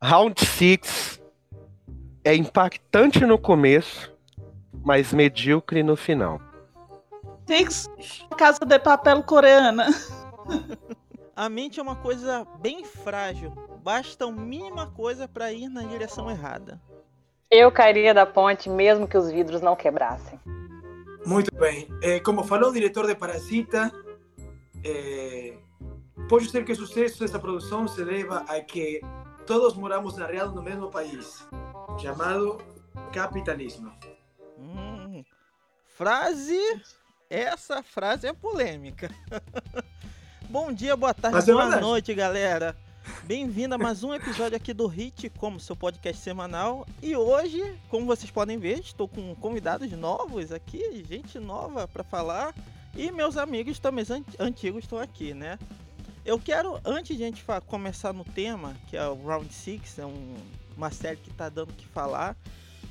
Round 6 é impactante no começo, mas medíocre no final. Six, Casa de Papel coreana. A mente é uma coisa bem frágil. Basta a mínima coisa para ir na direção errada. Eu cairia da ponte mesmo que os vidros não quebrassem. Muito bem. Eh, como falou o diretor de Parasita, eh, pode ser que o sucesso dessa produção se deva a que todos moramos na real no mesmo país, chamado capitalismo. Hum, frase. Essa frase é polêmica. Bom dia, boa tarde, Mas é boa noite, galera. Bem-vindo a mais um episódio aqui do Hit, como seu podcast semanal. E hoje, como vocês podem ver, estou com convidados novos aqui, gente nova para falar. E meus amigos também an- antigos estão aqui, né? Eu quero, antes de a gente começar no tema, que é o Round 6, é um- uma série que tá dando o que falar,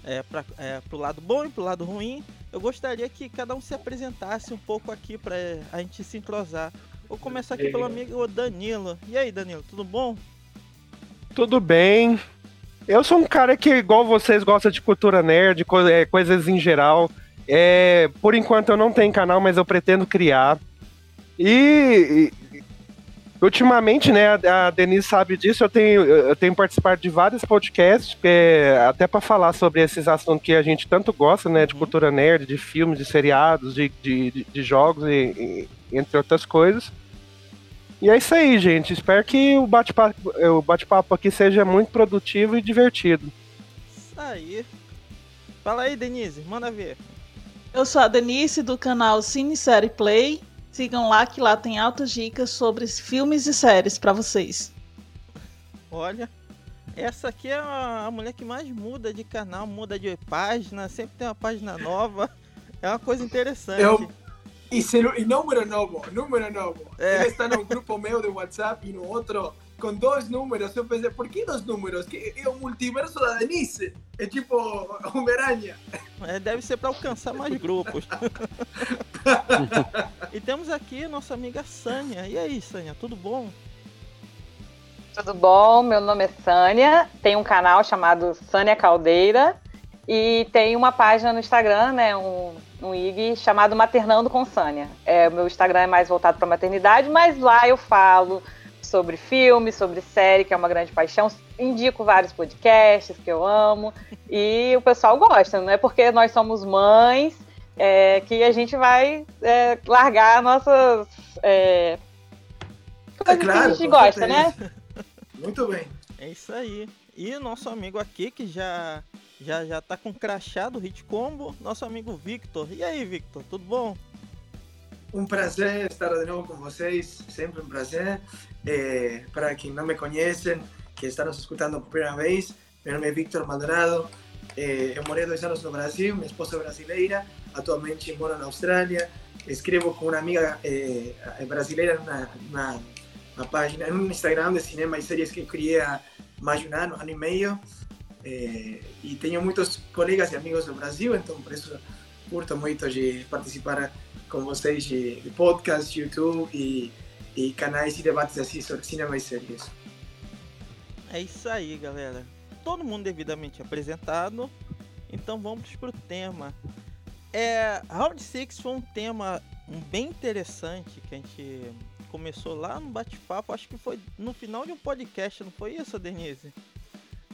é, pra, é, pro lado bom e pro lado ruim, eu gostaria que cada um se apresentasse um pouco aqui para a gente se entrosar. Vou começar aqui pelo amigo Danilo. E aí, Danilo, tudo bom? Tudo bem. Eu sou um cara que, igual vocês, gosta de cultura nerd, co- é, coisas em geral. É, por enquanto eu não tenho canal, mas eu pretendo criar. E, e, ultimamente, né, a, Denise sabe disso, eu tenho, eu tenho participado de vários podcasts, é, até para falar sobre esses assuntos que a gente tanto gosta, né, de Uhum. cultura nerd, de filmes, de seriados, de, de, de- jogos, e, e- entre outras coisas. E é isso aí, gente. Espero que o bate-papo o bate-papo aqui seja muito produtivo e divertido. Isso aí. Fala aí, Denise, manda ver. Eu sou a Denise do canal Cine Série Play. Sigam lá que lá tem altas dicas sobre filmes e séries pra vocês. Olha, essa aqui é a mulher que mais muda de canal, muda de página, sempre tem uma página nova. É uma coisa interessante. Eu- E, e número novo, número novo. É. Ele está num grupo meu de WhatsApp e no outro com dois números. Eu pensei, por que dois números? Que é o multiverso da Denise. É tipo Homem-Aranha. É, deve ser para alcançar mais grupos. e temos aqui nossa amiga Sânia. E aí, Sânia, tudo bom? Tudo bom? Meu nome é Sânia, tem um canal chamado Sânia Caldeira e tem uma página no Instagram, né, um, um IG chamado Maternando com Sânia. É, o meu Instagram é mais voltado para maternidade, mas lá eu falo sobre filme, sobre série, que é uma grande paixão, indico vários podcasts que eu amo e o pessoal gosta, não é porque nós somos mães é, que a gente vai é, largar nossas é, coisas que a gente gosta, certeza. né? Muito bem. É isso aí. E o nosso amigo aqui, que já já, já tá com crachá do Hit Combo, nosso amigo Victor. E aí, Victor, tudo bom? Um prazer estar de novo com vocês, sempre um prazer. Eh, para quem não me conhecem, que está nos escutando por primeira vez, meu nome é Victor Maldonado. Eh, eu morei dois anos no Brasil, minha esposa é brasileira, atualmente moro na Austrália. Escrevo com uma amiga eh, brasileira na, na, na página, no Instagram de cinema e séries que eu criei há mais de um ano, ano e meio. Eh, e tenho muitos colegas e amigos do Brasil, então por isso curto muito de participar com vocês de, de podcast, YouTube e, e canais e debates assim sobre cinema e séries. É isso aí, galera. Todo mundo devidamente apresentado. Então vamos pro tema. É, Round 6 foi um tema bem interessante que a gente começou lá no bate-papo. Acho que foi no final de um podcast, não foi isso, Denise?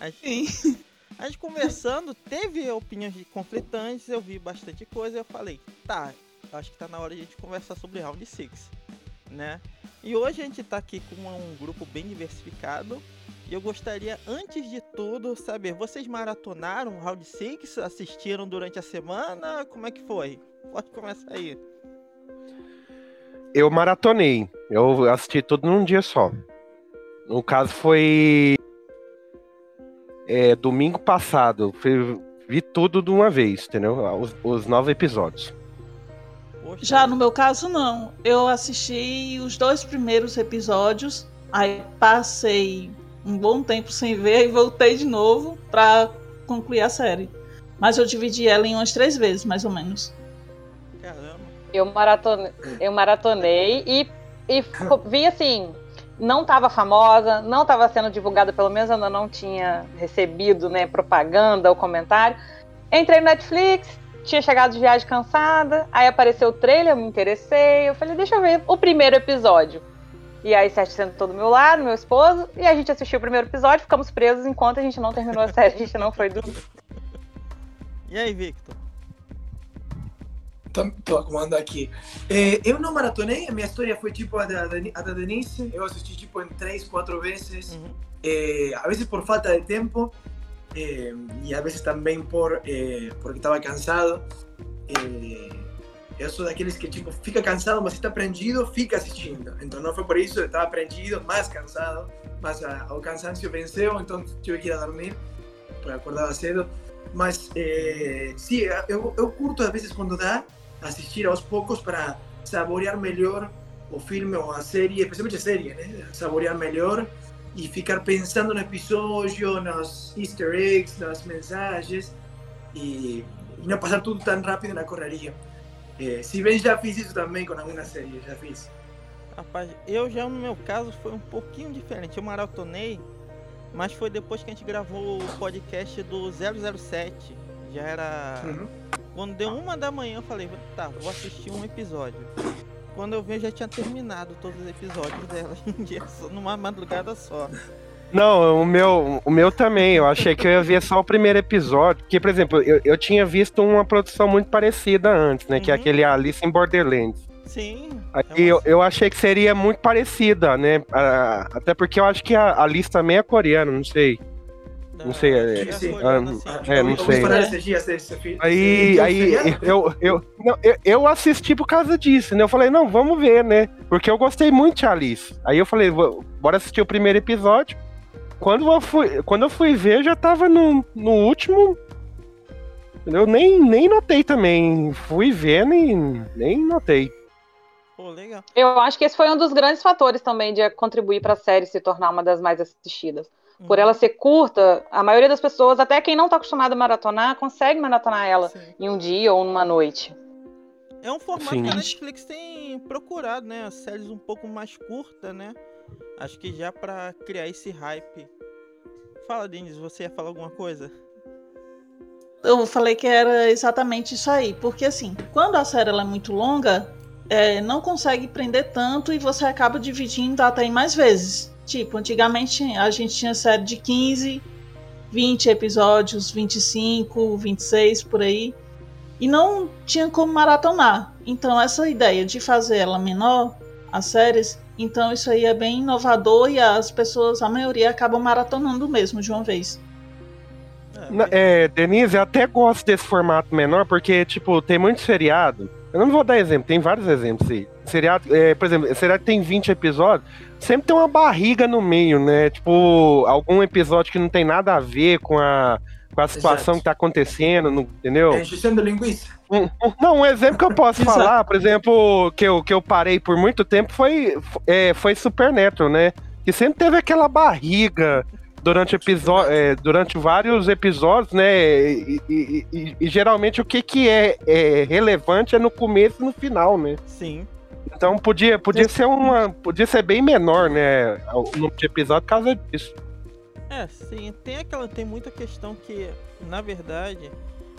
A gente, Sim. a gente conversando, teve opiniões conflitantes, eu vi bastante coisa e eu falei, tá, acho que tá na hora de a gente conversar sobre Round 6, né? E hoje a gente tá aqui com um grupo bem diversificado. E eu gostaria, antes de tudo, saber, vocês maratonaram Round 6? Assistiram durante a semana? Como é que foi? Pode começar aí. Eu maratonei. Eu assisti tudo num dia só. No caso foi é, domingo passado. Vi tudo de uma vez, entendeu? Os, os nove episódios. Poxa, Já no meu caso, não. Eu assisti os dois primeiros episódios, aí passei um bom tempo sem ver e voltei de novo pra concluir a série. Mas eu dividi ela em umas três vezes, mais ou menos. Caramba. Eu, maratone... eu maratonei e, e vi assim. não estava famosa, não estava sendo divulgada, pelo menos ainda não tinha recebido né, propaganda ou comentário. Entrei no Netflix, tinha chegado de viagem cansada, aí apareceu o trailer, eu me interessei, eu falei, deixa eu ver o primeiro episódio. E aí Sérgio sentou do meu lado, meu esposo, e a gente assistiu o primeiro episódio, ficamos presos enquanto a gente não terminou a série, a gente não foi dormir. E aí, Victor? Tô acomodando aqui. É, eu não maratonei, a minha história foi tipo a da, a da Denise. Eu assisti tipo em três, quatro vezes. Uhum. É, a vezes por falta de tempo é, e a vezes também por é, porque estava cansado. É, eu sou daqueles que tipo fica cansado, mas está prendido, fica assistindo. Então não foi por isso, eu estava prendido, mais cansado, mas a, o cansancio venceu, então tive que ir a dormir, para acordar cedo. Mas é, sim, eu, eu curto às vezes quando dá assistir aos poucos para saborear melhor o filme ou a série, especialmente a série, né? Saborear melhor e ficar pensando no episódio, nos easter eggs, nas mensagens e, e não passar tudo tão rápido na correria. É, se bem já fiz isso também com algumas séries, já fiz. Rapaz, eu já no meu caso foi um pouquinho diferente. Eu maratonei, mas foi depois que a gente gravou o podcast do 007. Já era. Uhum. Quando deu uma da manhã, eu falei, tá, vou assistir um episódio. Quando eu vi, eu já tinha terminado todos os episódios dela em um dia, numa madrugada só. Não, o meu, o meu também. Eu achei que eu ia ver só o primeiro episódio. Porque, por exemplo, eu, eu tinha visto uma produção muito parecida antes, né? Uhum. Que é uhum. aquele Alice in Borderlands. Sim. Aí é eu, eu achei que seria muito parecida, né? até porque eu acho que a Alice também é coreana, não sei. Não sei, é, é, é, é não sei. Aí, aí eu, eu, não, eu, eu assisti por causa disso, né? Eu falei, não, vamos ver, né? Porque eu gostei muito de Alice. Aí eu falei, bora assistir o primeiro episódio. Quando eu fui, quando eu fui ver, já tava no, no último. Eu nem, nem notei também. Fui vendo e nem notei. Pô, legal. Eu acho que esse foi um dos grandes fatores também de contribuir para a série se tornar uma das mais assistidas por ela ser curta, a maioria das pessoas, até quem não está acostumado a maratonar, consegue maratonar ela Sim. em um dia ou numa noite. É um formato Sim. que a Netflix tem procurado, né? As séries um pouco mais curtas, né? Acho que já para criar esse hype. Fala, Denis, você ia falar alguma coisa? Eu falei que era exatamente isso aí, porque assim, quando a série é muito longa, é, não consegue prender tanto e você acaba dividindo até em mais vezes. Tipo, antigamente a gente tinha série de 15, 20 episódios, 25, 26 por aí. E não tinha como maratonar. Então, essa ideia de fazer ela menor, as séries, então isso aí é bem inovador e as pessoas, a maioria, acabam maratonando mesmo de uma vez. É, Denise, eu até gosto desse formato menor, porque, tipo, tem muito seriado. Eu não vou dar exemplo, tem vários exemplos aí. Seriado, é, por exemplo, seriado tem 20 episódios, sempre tem uma barriga no meio, né? Tipo, algum episódio que não tem nada a ver com a, com a situação Exato. que tá acontecendo, não, entendeu? É enchendo linguiça. Um, um, não, um exemplo que eu posso falar, por exemplo, que eu, que eu parei por muito tempo foi, é, foi Supernatural, né? Que sempre teve aquela barriga durante, episódio, é, durante vários episódios, né? E, e, e, e, geralmente o que, que é, é relevante é no começo e no final, né? Sim. Então podia, podia ser uma. Podia ser bem menor, né? O número de episódio por causa disso. É, sim. Tem aquela. Tem muita questão que, na verdade,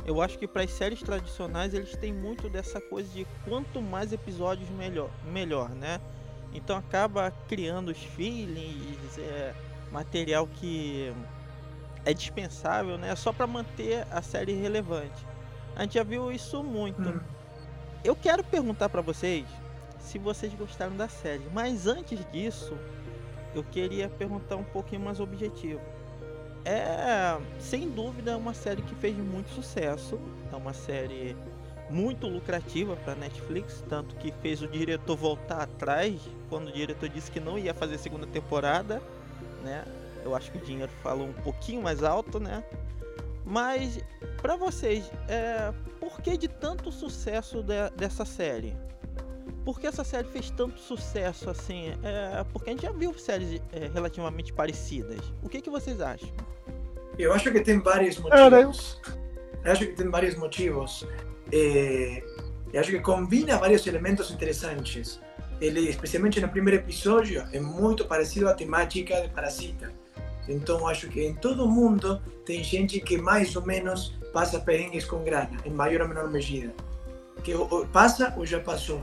eu acho que para as séries tradicionais eles têm muito dessa coisa de quanto mais episódios melhor, melhor, né? Então acaba criando os feelings, é, material que é dispensável, né? Só para manter a série relevante. A gente já viu isso muito. Hum. Eu quero perguntar para vocês se vocês gostaram da série. Mas antes disso, eu queria perguntar um pouquinho mais objetivo. É, sem dúvida, uma série que fez muito sucesso. É uma série muito lucrativa para Netflix, tanto que fez o diretor voltar atrás quando o diretor disse que não ia fazer segunda temporada, né? Eu acho que o dinheiro falou um pouquinho mais alto, né? Mas para vocês, é, por que de tanto sucesso de, dessa série? Por que essa série fez tanto sucesso assim? É, porque a gente já viu séries é, relativamente parecidas. O que, que vocês acham? Eu acho que tem vários motivos. Eu acho que tem vários motivos. É, eu acho que combina vários elementos interessantes. ele, especialmente no primeiro episódio, é muito parecido à temática de Parasita. Então, acho que em todo mundo tem gente que mais ou menos passa perrengues com grana, em maior ou menor medida. Que passa ou já passou.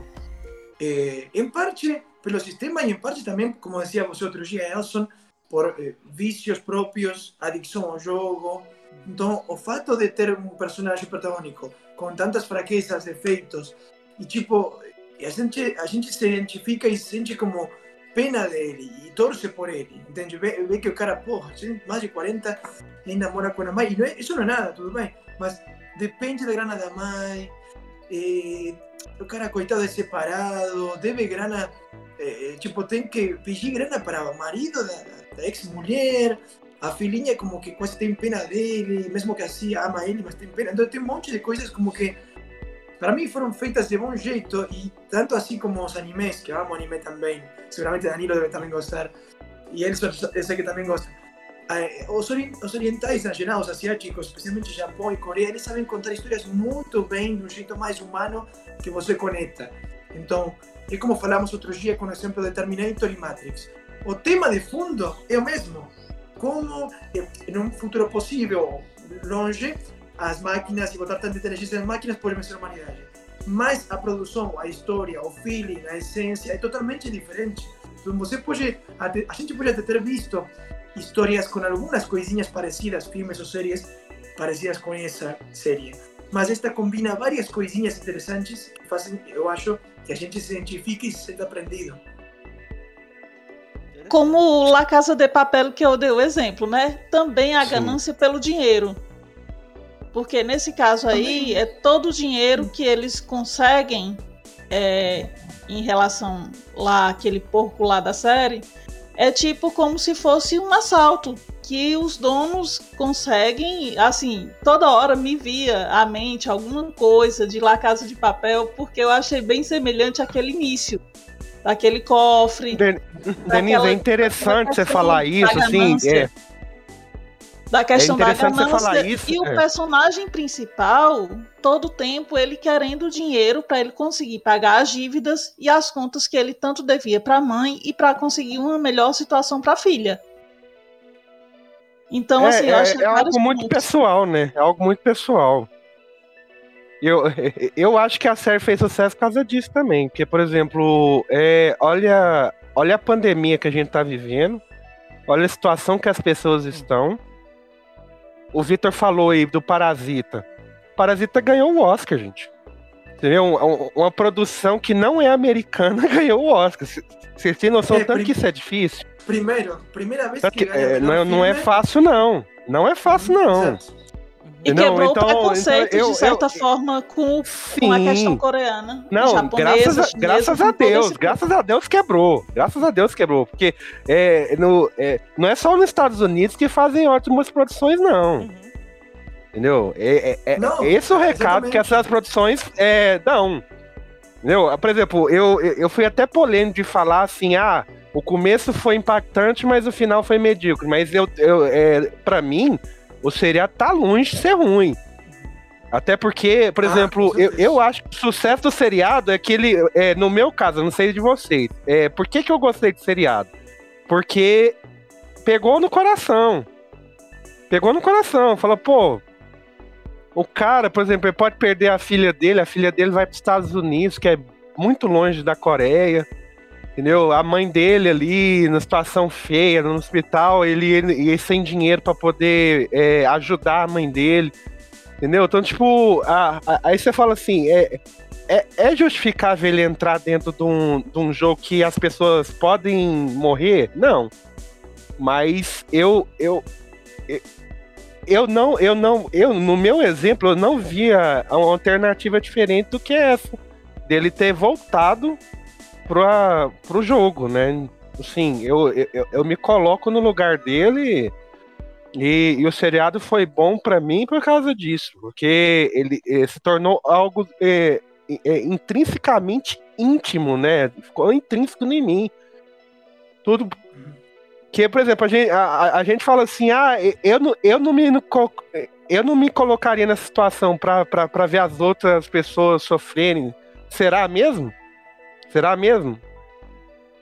É, em parte pelo sistema e em parte também, como dizia você outro dia, Elson, por eh, vícios próprios, adicção ao jogo. Então, o fato de ter um personagem protagônico com tantas fraquezas, defeitos, e tipo, a gente, a gente se identifica e sente como pena dele e torce por ele, entende? Vê, vê que o cara, porra, mais de 40 e namora com a mãe, e não é, isso não é nada, tudo bem, mas depende da grana da mãe, e, o cara, coitado, é separado, deve grana, é, tipo, que pedir grana para marido da, da ex-mulher, a filhinha como que quase tem pena dele, mesmo que assim ama ele, mas tem pena. Então tem um monte de coisas como que para mim foram feitas de bom jeito e tanto assim como os animes, que eu amo anime também, seguramente Danilo deve também gostar, e eles eu sei que também gostam. Eh, os, orientais, geral, os asiáticos, especialmente Japão e Coreia, eles sabem contar histórias muito bem, de um jeito mais humano que você conecta. Então, é como falamos outro dia com o exemplo de Terminator e Matrix. O tema de fundo é o mesmo. Como, em um futuro possível, longe, as máquinas e botar tanta inteligência nas máquinas pode vencer a humanidade. Mas a produção, a história, o feeling, a essência é totalmente diferente. Então você pode, a gente pode até ter visto histórias com algumas coisinhas parecidas, filmes ou séries parecidas com essa série. Mas esta combina várias coisinhas interessantes que fazem, eu acho, que a gente se identifique e se sinta aprendido. Como La Casa de Papel que eu dei o exemplo, né? Também a Sim. ganância pelo dinheiro. Porque nesse caso aí é todo o dinheiro que eles conseguem é, em relação lá aquele porco lá da série é tipo como se fosse um assalto que os donos conseguem, assim, toda hora me via à mente alguma coisa de La Casa de Papel, porque eu achei bem semelhante àquele início daquele cofre. Denise, é interessante você falar isso, assim, é, da questão é da ganância isso, e o é. personagem principal todo o tempo ele querendo dinheiro para ele conseguir pagar as dívidas e as contas que ele tanto devia para a mãe e para conseguir uma melhor situação para a filha. Então, é, assim, eu é, acho é algo muito pessoal, né? É algo muito pessoal. Eu, eu acho que a série fez sucesso por causa disso também. Porque, por exemplo, é, olha, olha a pandemia que a gente tá vivendo, olha a situação que as pessoas estão o Vitor falou aí do Parasita. Parasita ganhou o Oscar, gente. Entendeu? Uma produção que não é americana ganhou o Oscar. Vocês têm noção é, tanto que isso é difícil? Primeiro, primeira vez que, que é, não, não é fácil, não. Não é fácil, não. Exato. E quebrou então, o preconceito, então, eu, de certa eu, forma, com, com, a questão coreana. Não, graças, a, graças a Deus, graças a Deus quebrou. Graças a Deus quebrou. Porque é, no, é, não é só nos Estados Unidos que fazem ótimas produções, não. Uhum. Entendeu? É, é, é não, esse é o recado exatamente. que essas produções é, dão. Entendeu? Por exemplo, eu, eu fui até polêmico de falar assim, ah, o começo foi impactante, mas o final foi medíocre. Mas eu, eu é, para mim, o seriado tá longe de ser ruim. Até porque, por ah, exemplo, eu, eu acho que o sucesso do seriado é que ele, é, no meu caso, não sei de vocês, é, por que, que eu gostei de seriado? Porque pegou no coração. Pegou no coração. Fala, pô, o cara, por exemplo, ele pode perder a filha dele, a filha dele vai para os Estados Unidos, que é muito longe da Coreia. Entendeu? A mãe dele ali, na situação feia, no hospital, ele, ele, ele sem dinheiro para poder é, ajudar a mãe dele. Entendeu? Então, tipo, a, a, aí você fala assim: é, é, é, justificável ele entrar dentro de um, de um jogo que as pessoas podem morrer? Não. Mas eu, eu, eu, não, eu não, eu, no meu exemplo, eu não via uma alternativa diferente do que essa. Dele ter voltado pra, pro jogo, né? Assim, eu, eu, eu me coloco no lugar dele e, e o seriado foi bom para mim por causa disso, porque ele, ele se tornou algo é, é, intrinsecamente íntimo, né? Ficou intrínseco em mim. Tudo. Que, por exemplo, a gente, a, a gente fala assim, ah, eu não, eu não me eu não me colocaria nessa situação para ver as outras pessoas sofrerem. Será mesmo? Será mesmo?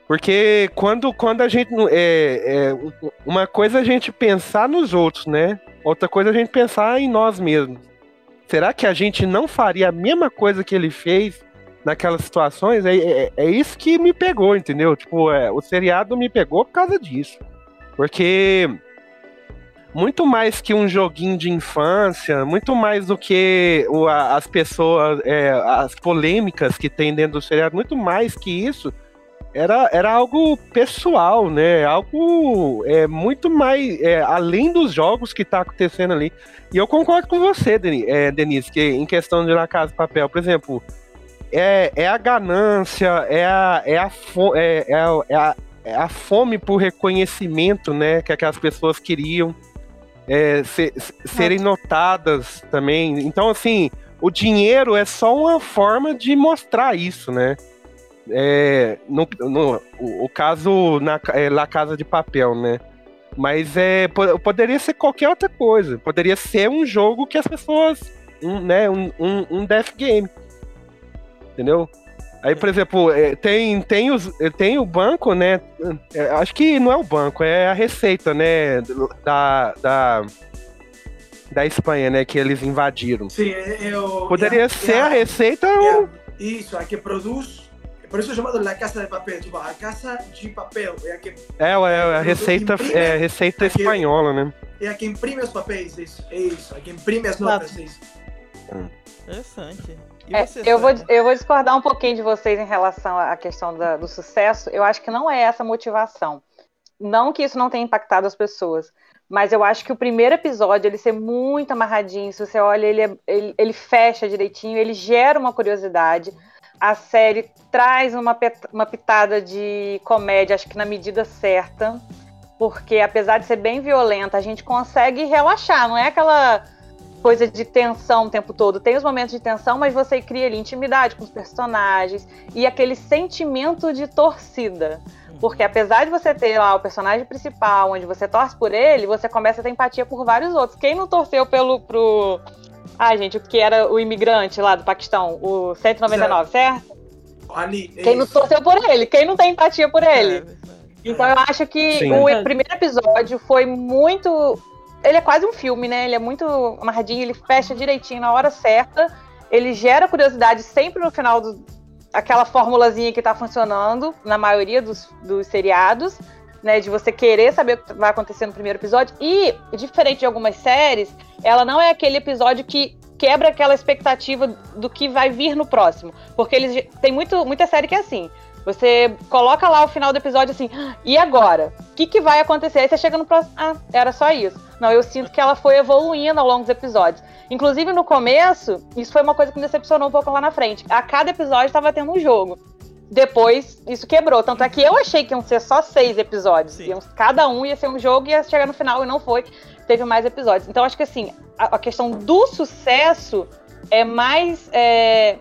Porque quando, quando a gente. É, é, uma coisa é a gente pensar nos outros, né? Outra coisa é a gente pensar em nós mesmos. Será que a gente não faria a mesma coisa que ele fez naquelas situações? É, é, é isso que me pegou, entendeu? Tipo, é, o seriado me pegou por causa disso. Porque muito mais que um joguinho de infância, muito mais do que o, a, as pessoas, é, as polêmicas que tem dentro do seriado, muito mais que isso, era, era algo pessoal, né? Algo é, muito mais é, além dos jogos que tá acontecendo ali. E eu concordo com você, é, Denise, que em questão de La Casa de Papel, por exemplo, é, é a ganância, é a, é, a, é, é, a, é, a, é a fome por reconhecimento, né? Que aquelas pessoas queriam é, ser, serem notadas também. Então, assim, o dinheiro é só uma forma de mostrar isso, né? É, no, no o, o, caso na é, La Casa de Papel, né? Mas é, poderia ser qualquer outra coisa. Poderia ser um jogo que as pessoas. Um, né, um, um, um death game. Entendeu? Aí, por exemplo, é, tem, tem, os, tem o banco, né? É, acho que não é o banco, é a receita, né? Da, da, da Espanha, né? Que eles invadiram. Sim, é, é o, Poderia ser a, a receita. ou... Isso, a que produz por isso é chamado La Casa de Papel, tipo, a Casa de Papel. É a, que, é, é a receita, imprime, é, receita espanhola, né? É a que imprime os papéis, isso. É isso, a que imprime as notas, é isso. Interessante. É, eu, vou, eu vou discordar um pouquinho de vocês em relação à questão da, do sucesso. Eu acho que não é essa a motivação. Não que isso não tenha impactado as pessoas, mas eu acho que o primeiro episódio, ele ser muito amarradinho, se você olha, ele, é, ele, ele fecha direitinho, ele gera uma curiosidade a série traz uma, uma pitada de comédia, acho que na medida certa, porque apesar de ser bem violenta, a gente consegue relaxar, não é aquela coisa de tensão o tempo todo. Tem os momentos de tensão, mas você cria ali intimidade com os personagens e aquele sentimento de torcida. Porque apesar de você ter lá o personagem principal, onde você torce por ele, você começa a ter empatia por vários outros. Quem não torceu pelo pro ah, gente, o que era o imigrante lá do Paquistão, o 199, certo? certo? Ali, Quem não torceu por ele? Quem não tem empatia por ele? É, então eu acho que Sim. o primeiro episódio foi muito. Ele é quase um filme, né? Ele é muito amarradinho, ele fecha direitinho na hora certa. Ele gera curiosidade sempre no final do. Aquela formulazinha que tá funcionando na maioria dos, dos seriados né, de você querer saber o que vai acontecer no primeiro episódio. E, diferente de algumas séries, ela não é aquele episódio que quebra aquela expectativa do que vai vir no próximo. Porque eles tem muito, muita série que é assim. Você coloca lá o final do episódio assim, ah, e agora? O que, que vai acontecer? Aí você chega no próximo. Ah, era só isso. Não, eu sinto que ela foi evoluindo ao longo dos episódios. Inclusive, no começo, isso foi uma coisa que me decepcionou um pouco lá na frente. A cada episódio estava tendo um jogo depois isso quebrou. Tanto é que eu achei que iam ser só seis episódios. Iam, cada um ia ser um jogo e ia chegar no final e não foi. Teve mais episódios. Então acho que assim, a, a questão do sucesso é mais é,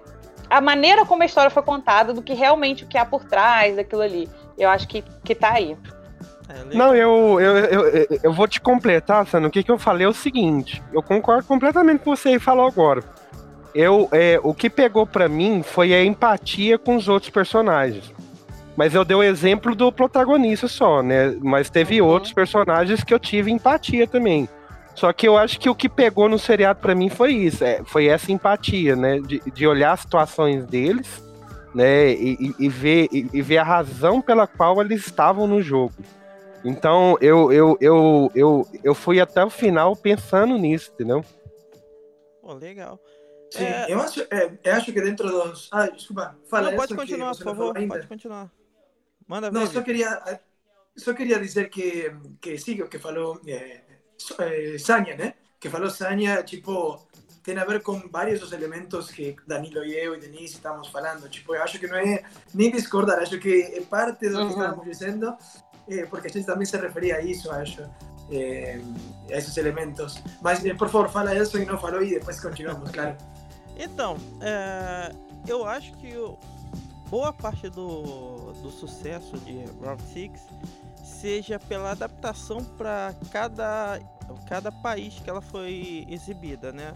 a maneira como a história foi contada do que realmente o que há por trás daquilo ali. Eu acho que, que tá aí. É, não, eu, eu, eu, eu, vou te completar, Sano. O que, que eu falei é o seguinte: eu concordo completamente com você falou agora eu, é, o que pegou para mim foi a empatia com os outros personagens. Mas eu dei o exemplo do protagonista só, né? Mas teve uhum. outros personagens que eu tive empatia também. Só que eu acho que o que pegou no seriado para mim foi isso, é, foi essa empatia, né? De, de olhar as situações deles, né? E, e, e ver, e, e, ver a razão pela qual eles estavam no jogo. Então eu, eu, eu, eu, eu fui até o final pensando nisso, entendeu? Oh, legal. Sim, é... eu, acho, é, eu acho que dentro dos. Ah, desculpa, fala. Não, pode continuar, por favor, pode continuar. Manda Não, só queria, só queria dizer que, que sim, o que falou é, é, Sânia, né? Que falou Sânia, tipo, tem a ver com vários dos elementos que Danilo e eu e Denise estamos falando. Tipo, eu acho que não é nem discordar, acho que é parte do que estamos dizendo, é, porque a gente também se referia a isso, acho. Eh, a esses elementos. Mas, eh, por favor, fala isso e não falou e depois continuamos, claro. Então, é, eu acho que boa parte do, do sucesso de Round 6 seja pela adaptação para cada, cada país que ela foi exibida, né?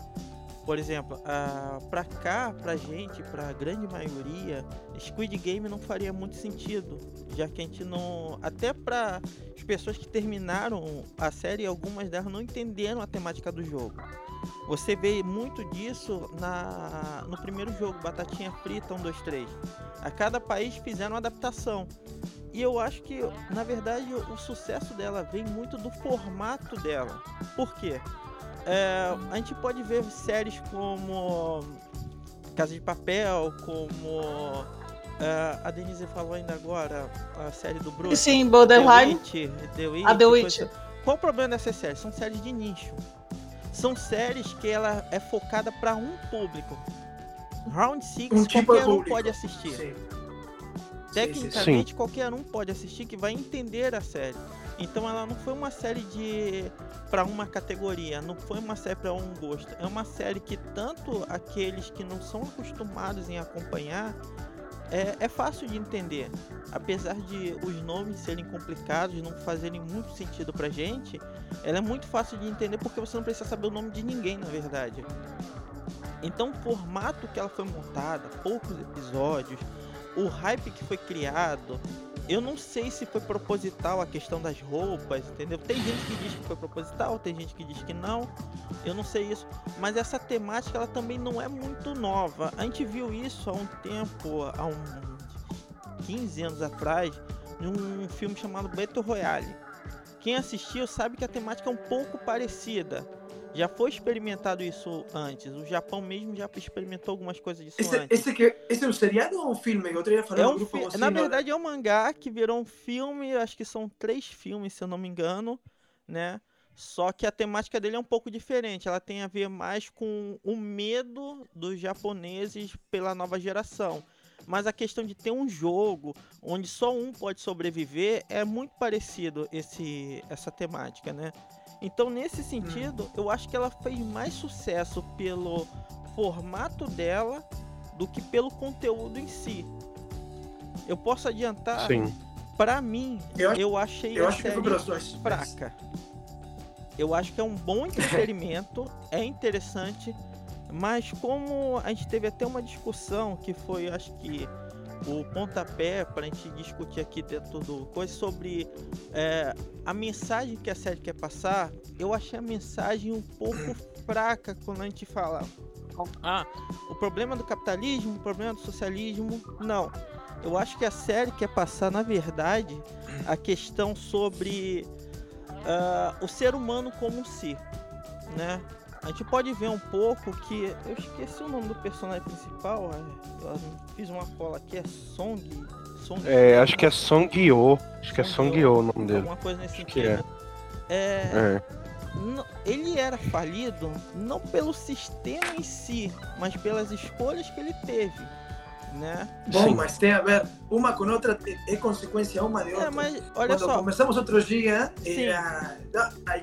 Por exemplo, uh, pra cá, pra gente, pra grande maioria, Squid Game não faria muito sentido, já que a gente não. Até para as pessoas que terminaram a série, algumas delas não entenderam a temática do jogo. Você vê muito disso na, no primeiro jogo, Batatinha Frita 1, 2, 3. A cada país fizeram uma adaptação. E eu acho que, na verdade, o sucesso dela vem muito do formato dela. Por quê? É, a gente pode ver séries como Casa de Papel, como é, a Denise falou ainda agora, a série do Bruce. Sim, Borderline. The Witch, The Witch, a The Witch. Qual o problema dessas séries? São séries de nicho. São séries que ela é focada para um público. Round 6 um tipo qualquer um pode assistir. Sim. Tecnicamente, sim. qualquer um pode assistir que vai entender a série. Então ela não foi uma série de para uma categoria, não foi uma série para um gosto. É uma série que tanto aqueles que não são acostumados em acompanhar é, é fácil de entender. Apesar de os nomes serem complicados, não fazerem muito sentido pra gente, ela é muito fácil de entender porque você não precisa saber o nome de ninguém, na verdade. Então, o formato que ela foi montada, poucos episódios, o hype que foi criado, eu não sei se foi proposital a questão das roupas, entendeu? Tem gente que diz que foi proposital, tem gente que diz que não. Eu não sei isso, mas essa temática ela também não é muito nova. A gente viu isso há um tempo, há uns 15 anos atrás, num filme chamado Battle Royale. Quem assistiu sabe que a temática é um pouco parecida. Já foi experimentado isso antes. O Japão mesmo já experimentou algumas coisas disso esse, antes. Esse, que, esse é um seriado ou um filme? Eu teria falado é um fi assim, Na verdade é um mangá que virou um filme, acho que são três filmes, se eu não me engano, né? Só que a temática dele é um pouco diferente. Ela tem a ver mais com o medo dos japoneses pela nova geração. Mas a questão de ter um jogo onde só um pode sobreviver é muito parecido esse, essa temática, né? Então, nesse sentido, hum. eu acho que ela fez mais sucesso pelo formato dela do que pelo conteúdo em si. Eu posso adiantar, para mim, eu, eu achei eu a acho série que fraca. Eu acho que é um bom entretenimento, é interessante, mas como a gente teve até uma discussão que foi, acho que o pontapé para a gente discutir aqui dentro do coisa sobre é, a mensagem que a série quer passar. Eu achei a mensagem um pouco fraca quando a gente fala. Ah, o problema do capitalismo, o problema do socialismo. Não. Eu acho que a série quer passar, na verdade, a questão sobre uh, o ser humano como um si, né? A gente pode ver um pouco que. Eu esqueci o nome do personagem principal. É, eu fiz uma cola aqui, é Song. Song é, acho que é Song Yo. Acho que é Song Yo o nome dele. Alguma coisa nesse sentido. É. É, é. Ele era falido não pelo sistema em si, mas pelas escolhas que ele teve né? Bom, Sim. mas tem a ver uma com outra, é consequência uma de outra. É, mas olha Quando só. começamos outro dia, era... Não, aí,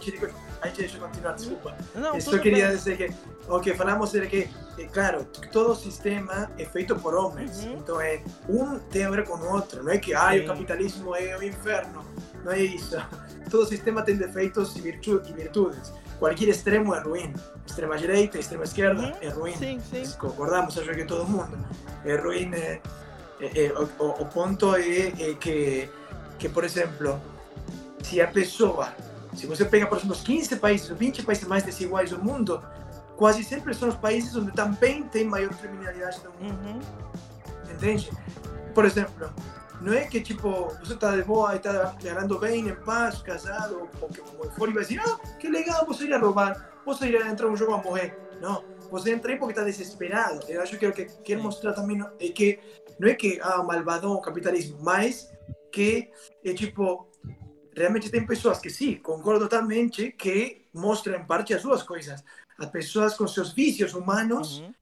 aí deixa eu continuar, desculpa. Não, Só queria bem. dizer que o que falamos era que, é, claro, todo sistema é feito por homens. Uhum. Então, é, um tem a ver com o outro. Não é que ah, o capitalismo é o inferno. Não é isso. Todo sistema tem defeitos e virtudes cualquier extremo es ruim. Extrema direita, extrema uhum. é ruim. Sim, sim. Concordamos, acho que todo mundo. É ruim. É, é, é, o, o, ponto é, é, que, que, por exemplo, se a pessoa, se você pega, por exemplo, os 15 países, os 20 países mais desiguais do mundo, quase sempre são os países onde também tem maior criminalidade do mundo. Uhum. Entende? Por exemplo, não é que tipo, você está de boa está ganhando bem, em paz, casado, ou que como for e vai dizer, ah, que legal, você ir a roubar, você ir a entrar um jogo a morrer. Não, você entra aí porque está desesperado. Eu acho que o que quero mostrar também é que não é que, ah, malvadão, capitalismo, mas que é tipo, realmente tem pessoas que sim, concordo totalmente, que mostram em parte as duas coisas. As pessoas com seus vícios humanos, uhum.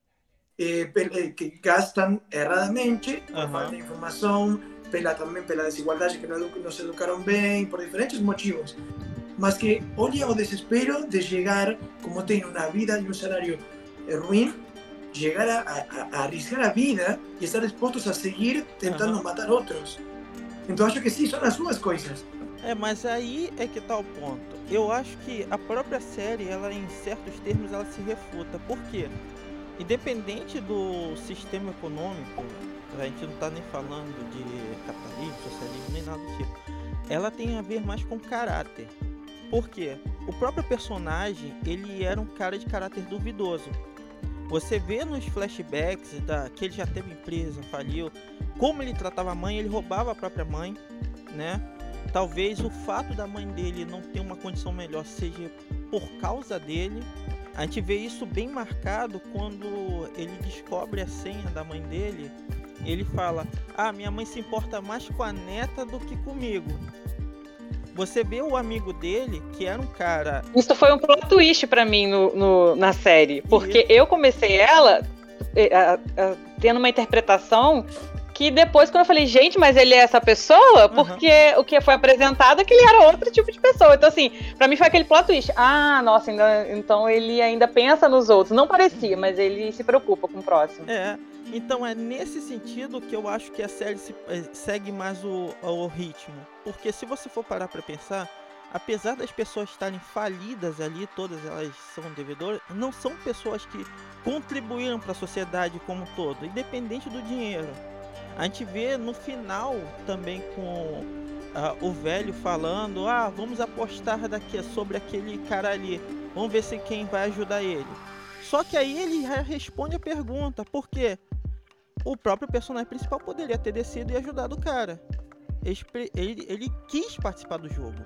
eh, eh, que gastam erradamente, uhum. falta de informação, pela também pela desigualdade que não, se educaram bem, por diferentes motivos, mas que olha o desespero de chegar, como tem uma vida e um salário ruim, chegar a, a, a arriscar a vida e estar dispostos a seguir tentando uhum. matar outros. Então acho que sim, são as duas coisas. É, mas aí é que tá o ponto. eu acho que a própria série, ela em certos termos, ela se refuta. Por quê? Independente do sistema econômico, a gente não está nem falando de capitalismo, socialismo, nem nada do tipo. Ela tem a ver mais com caráter. Por quê? O próprio personagem, ele era um cara de caráter duvidoso. Você vê nos flashbacks da, que ele já teve empresa, faliu, como ele tratava a mãe, ele roubava a própria mãe, né? Talvez o fato da mãe dele não ter uma condição melhor seja por causa dele. A gente vê isso bem marcado quando ele descobre a senha da mãe dele. Ele fala: Ah, minha mãe se importa mais com a neta do que comigo. Você vê o amigo dele, que era um cara. Isso foi um plot twist pra mim no, no na série. Porque eu comecei ela eh, a, a, tendo uma interpretação que depois, quando eu falei, gente, mas ele é essa pessoa, porque uhum. o que foi apresentado é que ele era outro tipo de pessoa. Então, assim, pra mim foi aquele plot twist. Ah, nossa, ainda, então ele ainda pensa nos outros. Não parecia, mas ele se preocupa com o próximo. É. Então é nesse sentido que eu acho que a série se, é, segue mais o, o ritmo. Porque se você for parar pra pensar, apesar das pessoas estarem falidas ali, todas elas são devedoras, não são pessoas que contribuíram para a sociedade como um todo, independente do dinheiro. A gente vê no final também com uh, o velho falando: ah, vamos apostar daqui sobre aquele cara ali, vamos ver se quem vai ajudar ele. Só que aí ele responde a pergunta: por quê? O próprio personagem principal poderia ter descido e ajudado o cara. Ele, ele, ele quis participar do jogo.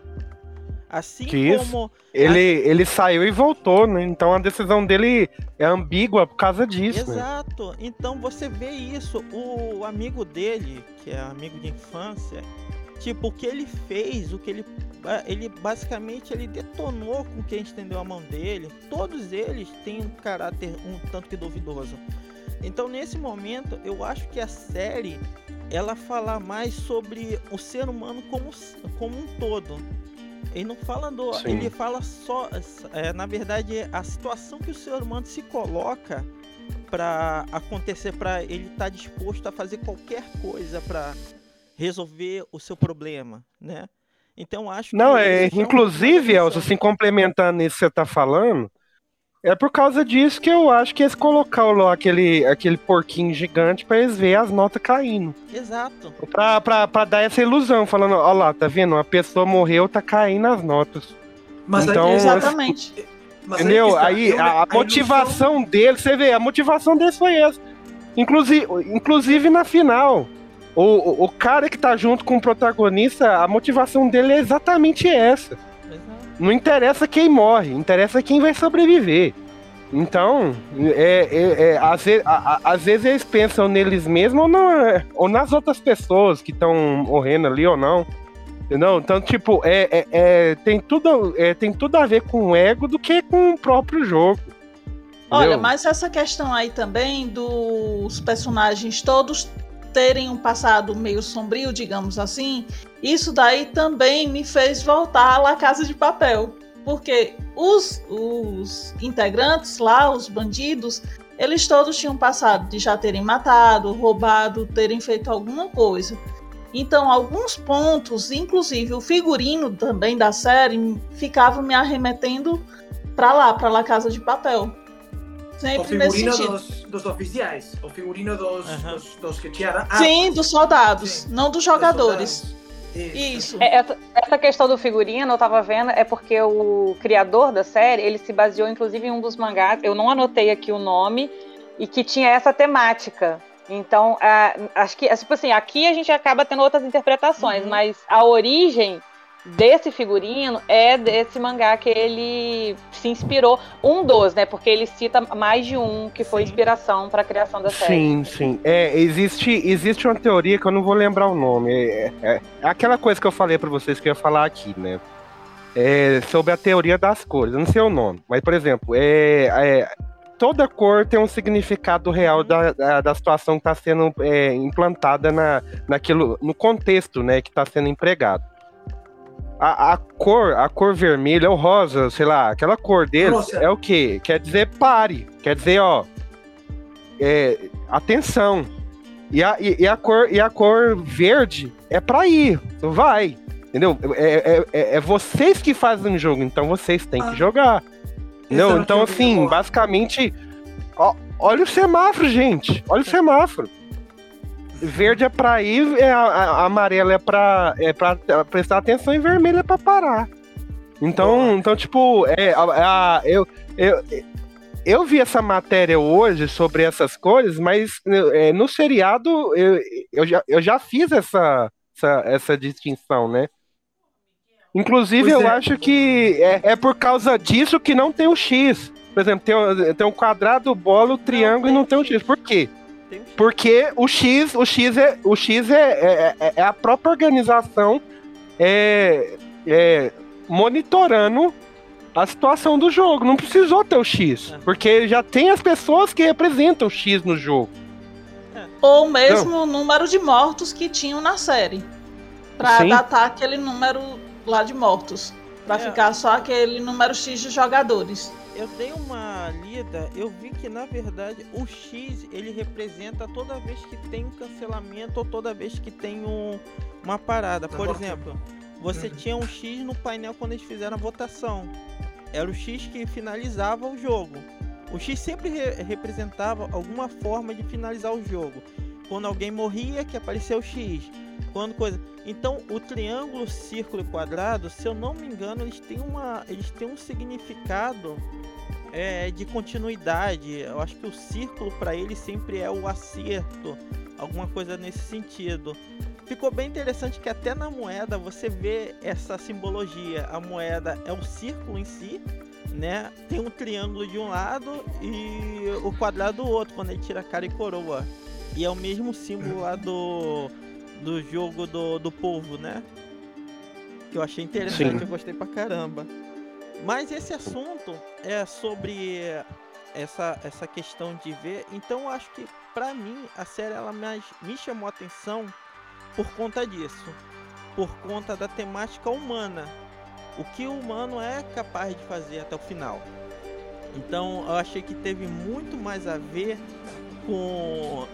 Assim que como. Ele, ele saiu e voltou, né? Então a decisão dele é ambígua por causa disso. Né? Exato. Né? Então você vê isso. O amigo dele, que é amigo de infância, tipo, o que ele fez, o que ele. Ele basicamente ele detonou com quem estendeu a mão dele. Todos eles têm um caráter um tanto que duvidoso. Então nesse momento eu acho que a série ela fala mais sobre o ser humano como, como um todo ele não fala do. Sim. Ele fala só. É, na verdade, é a situação que o ser humano se coloca para acontecer, para ele estar tá disposto a fazer qualquer coisa para resolver o seu problema, né? Então acho Não, é, inclusive, Elsa, assim, complementando isso que você está falando, é por causa disso que eu acho que eles colocaram lá aquele, aquele porquinho gigante para eles verem as notas caindo. Exato. Pra, pra, pra dar essa ilusão, falando, ó lá, tá vendo? Uma pessoa morreu, tá caindo as notas. Mas então, aí, exatamente. Mas entendeu? Aí, aí a, a motivação ilusão... dele, você vê, a motivação dele foi essa. Inclusive, inclusive na final. O, o, o cara que tá junto com o protagonista, a motivação dele é exatamente essa. Não interessa quem morre, interessa quem vai sobreviver. Então, é, é, é às, vezes, a, a, às, vezes, eles pensam neles mesmos ou, ou nas outras pessoas que estão morrendo ali ou não. Entendeu? Então, tipo, é, é, é tem, tudo, é, tem tudo a ver com o ego do que com o próprio jogo. Olha, mas essa questão aí também dos personagens todos terem um passado meio sombrio, digamos assim, isso daí também me fez voltar à La Casa de Papel. Porque os, os integrantes lá, os bandidos, eles todos tinham passado de já terem matado, roubado, terem feito alguma coisa. Então, alguns pontos, inclusive o figurino também da série, ficava me arremetendo para lá, para La Casa de Papel. Sempre o figurino dos, dos, oficiais, o figurino dos, dos, dos que tinha. Ah, Sim, dos soldados, sim. não dos jogadores. Isso. Isso. É, essa, essa, questão do figurino, eu tava vendo, é porque o criador da série, ele se baseou inclusive em um dos mangás, eu não anotei aqui o nome, e que tinha essa temática. Então, acho que, tipo assim, aqui a gente acaba tendo outras interpretações, uhum. mas a origem desse figurino é desse mangá que ele se inspirou. Um dos, né? Porque ele cita mais de um que foi inspiração para a criação da série. Sim, sim. É, existe, existe uma teoria que eu não vou lembrar o nome. É, é, é aquela coisa que eu falei para vocês que eu ia falar aqui, né? É, sobre a teoria das cores. Eu não sei o nome, mas, por exemplo, é, é toda cor tem um significado real da, da, da situação que está sendo é, implantada na, naquilo, no contexto né, que está sendo empregado a, a, cor, a cor vermelha, o rosa, sei lá, aquela cor deles é o quê? Quer dizer pare, quer dizer, ó, é, atenção. E a, e, e, a cor, e a cor verde é pra ir, vai. Entendeu? É, é, é, é vocês que fazem o jogo, então vocês têm Ah. que jogar. Não, então assim, basicamente, ó, olha o semáforo, gente. Olha o semáforo. Verde é pra ir, é, a, amarelo é pra, é pra prestar atenção e vermelho é pra parar. Então, Boa. então tipo, é, a- a- eu, eu, eu vi essa matéria hoje sobre essas cores, mas é, no seriado eu, eu, já, eu já fiz essa, essa, essa distinção, né? Inclusive, Pois eu é. acho que é, é por causa disso que não tem o X. Por exemplo, tem, tem um quadrado, bola, triângulo e não tem o X. Por quê? Tem Porque o X, o X é, o X é, é, é- é a própria organização é, é, monitorando a situação do jogo. Não precisou ter o X, É. porque já tem as pessoas que representam o X no jogo. Ou mesmo o número de mortos que tinham na série. Pra Sim. datar aquele número lá de mortos. Pra É. ficar só aquele número X de jogadores. Eu dei uma lida, eu vi que na verdade o X ele representa toda vez que tem um cancelamento ou toda vez que tem um, uma parada. Por exemplo, você Uhum. tinha um X no painel quando eles fizeram a votação. Era o X que finalizava o jogo. O X sempre re- representava alguma forma de finalizar o jogo. Quando alguém morria, que aparecia o X. Quando coisa. Então, o triângulo, círculo e quadrado, se eu não me engano, eles têm uma, eles têm um significado é, de continuidade. Eu acho que o círculo para ele sempre é o acerto, alguma coisa nesse sentido. Ficou bem interessante que até na moeda você vê essa simbologia. A moeda é um círculo em si, né? Tem um triângulo de um lado e o quadrado do outro, quando ele tira cara e coroa. E é o mesmo símbolo lá do, do jogo do, do povo, né? Que eu achei interessante, Sim. eu gostei pra caramba. Mas esse assunto é sobre essa, essa questão de ver. Então acho que pra mim a série ela mais me chamou a atenção por conta disso. Por conta da temática humana. O que o humano é capaz de fazer até o final. Então eu achei que teve muito mais a ver com,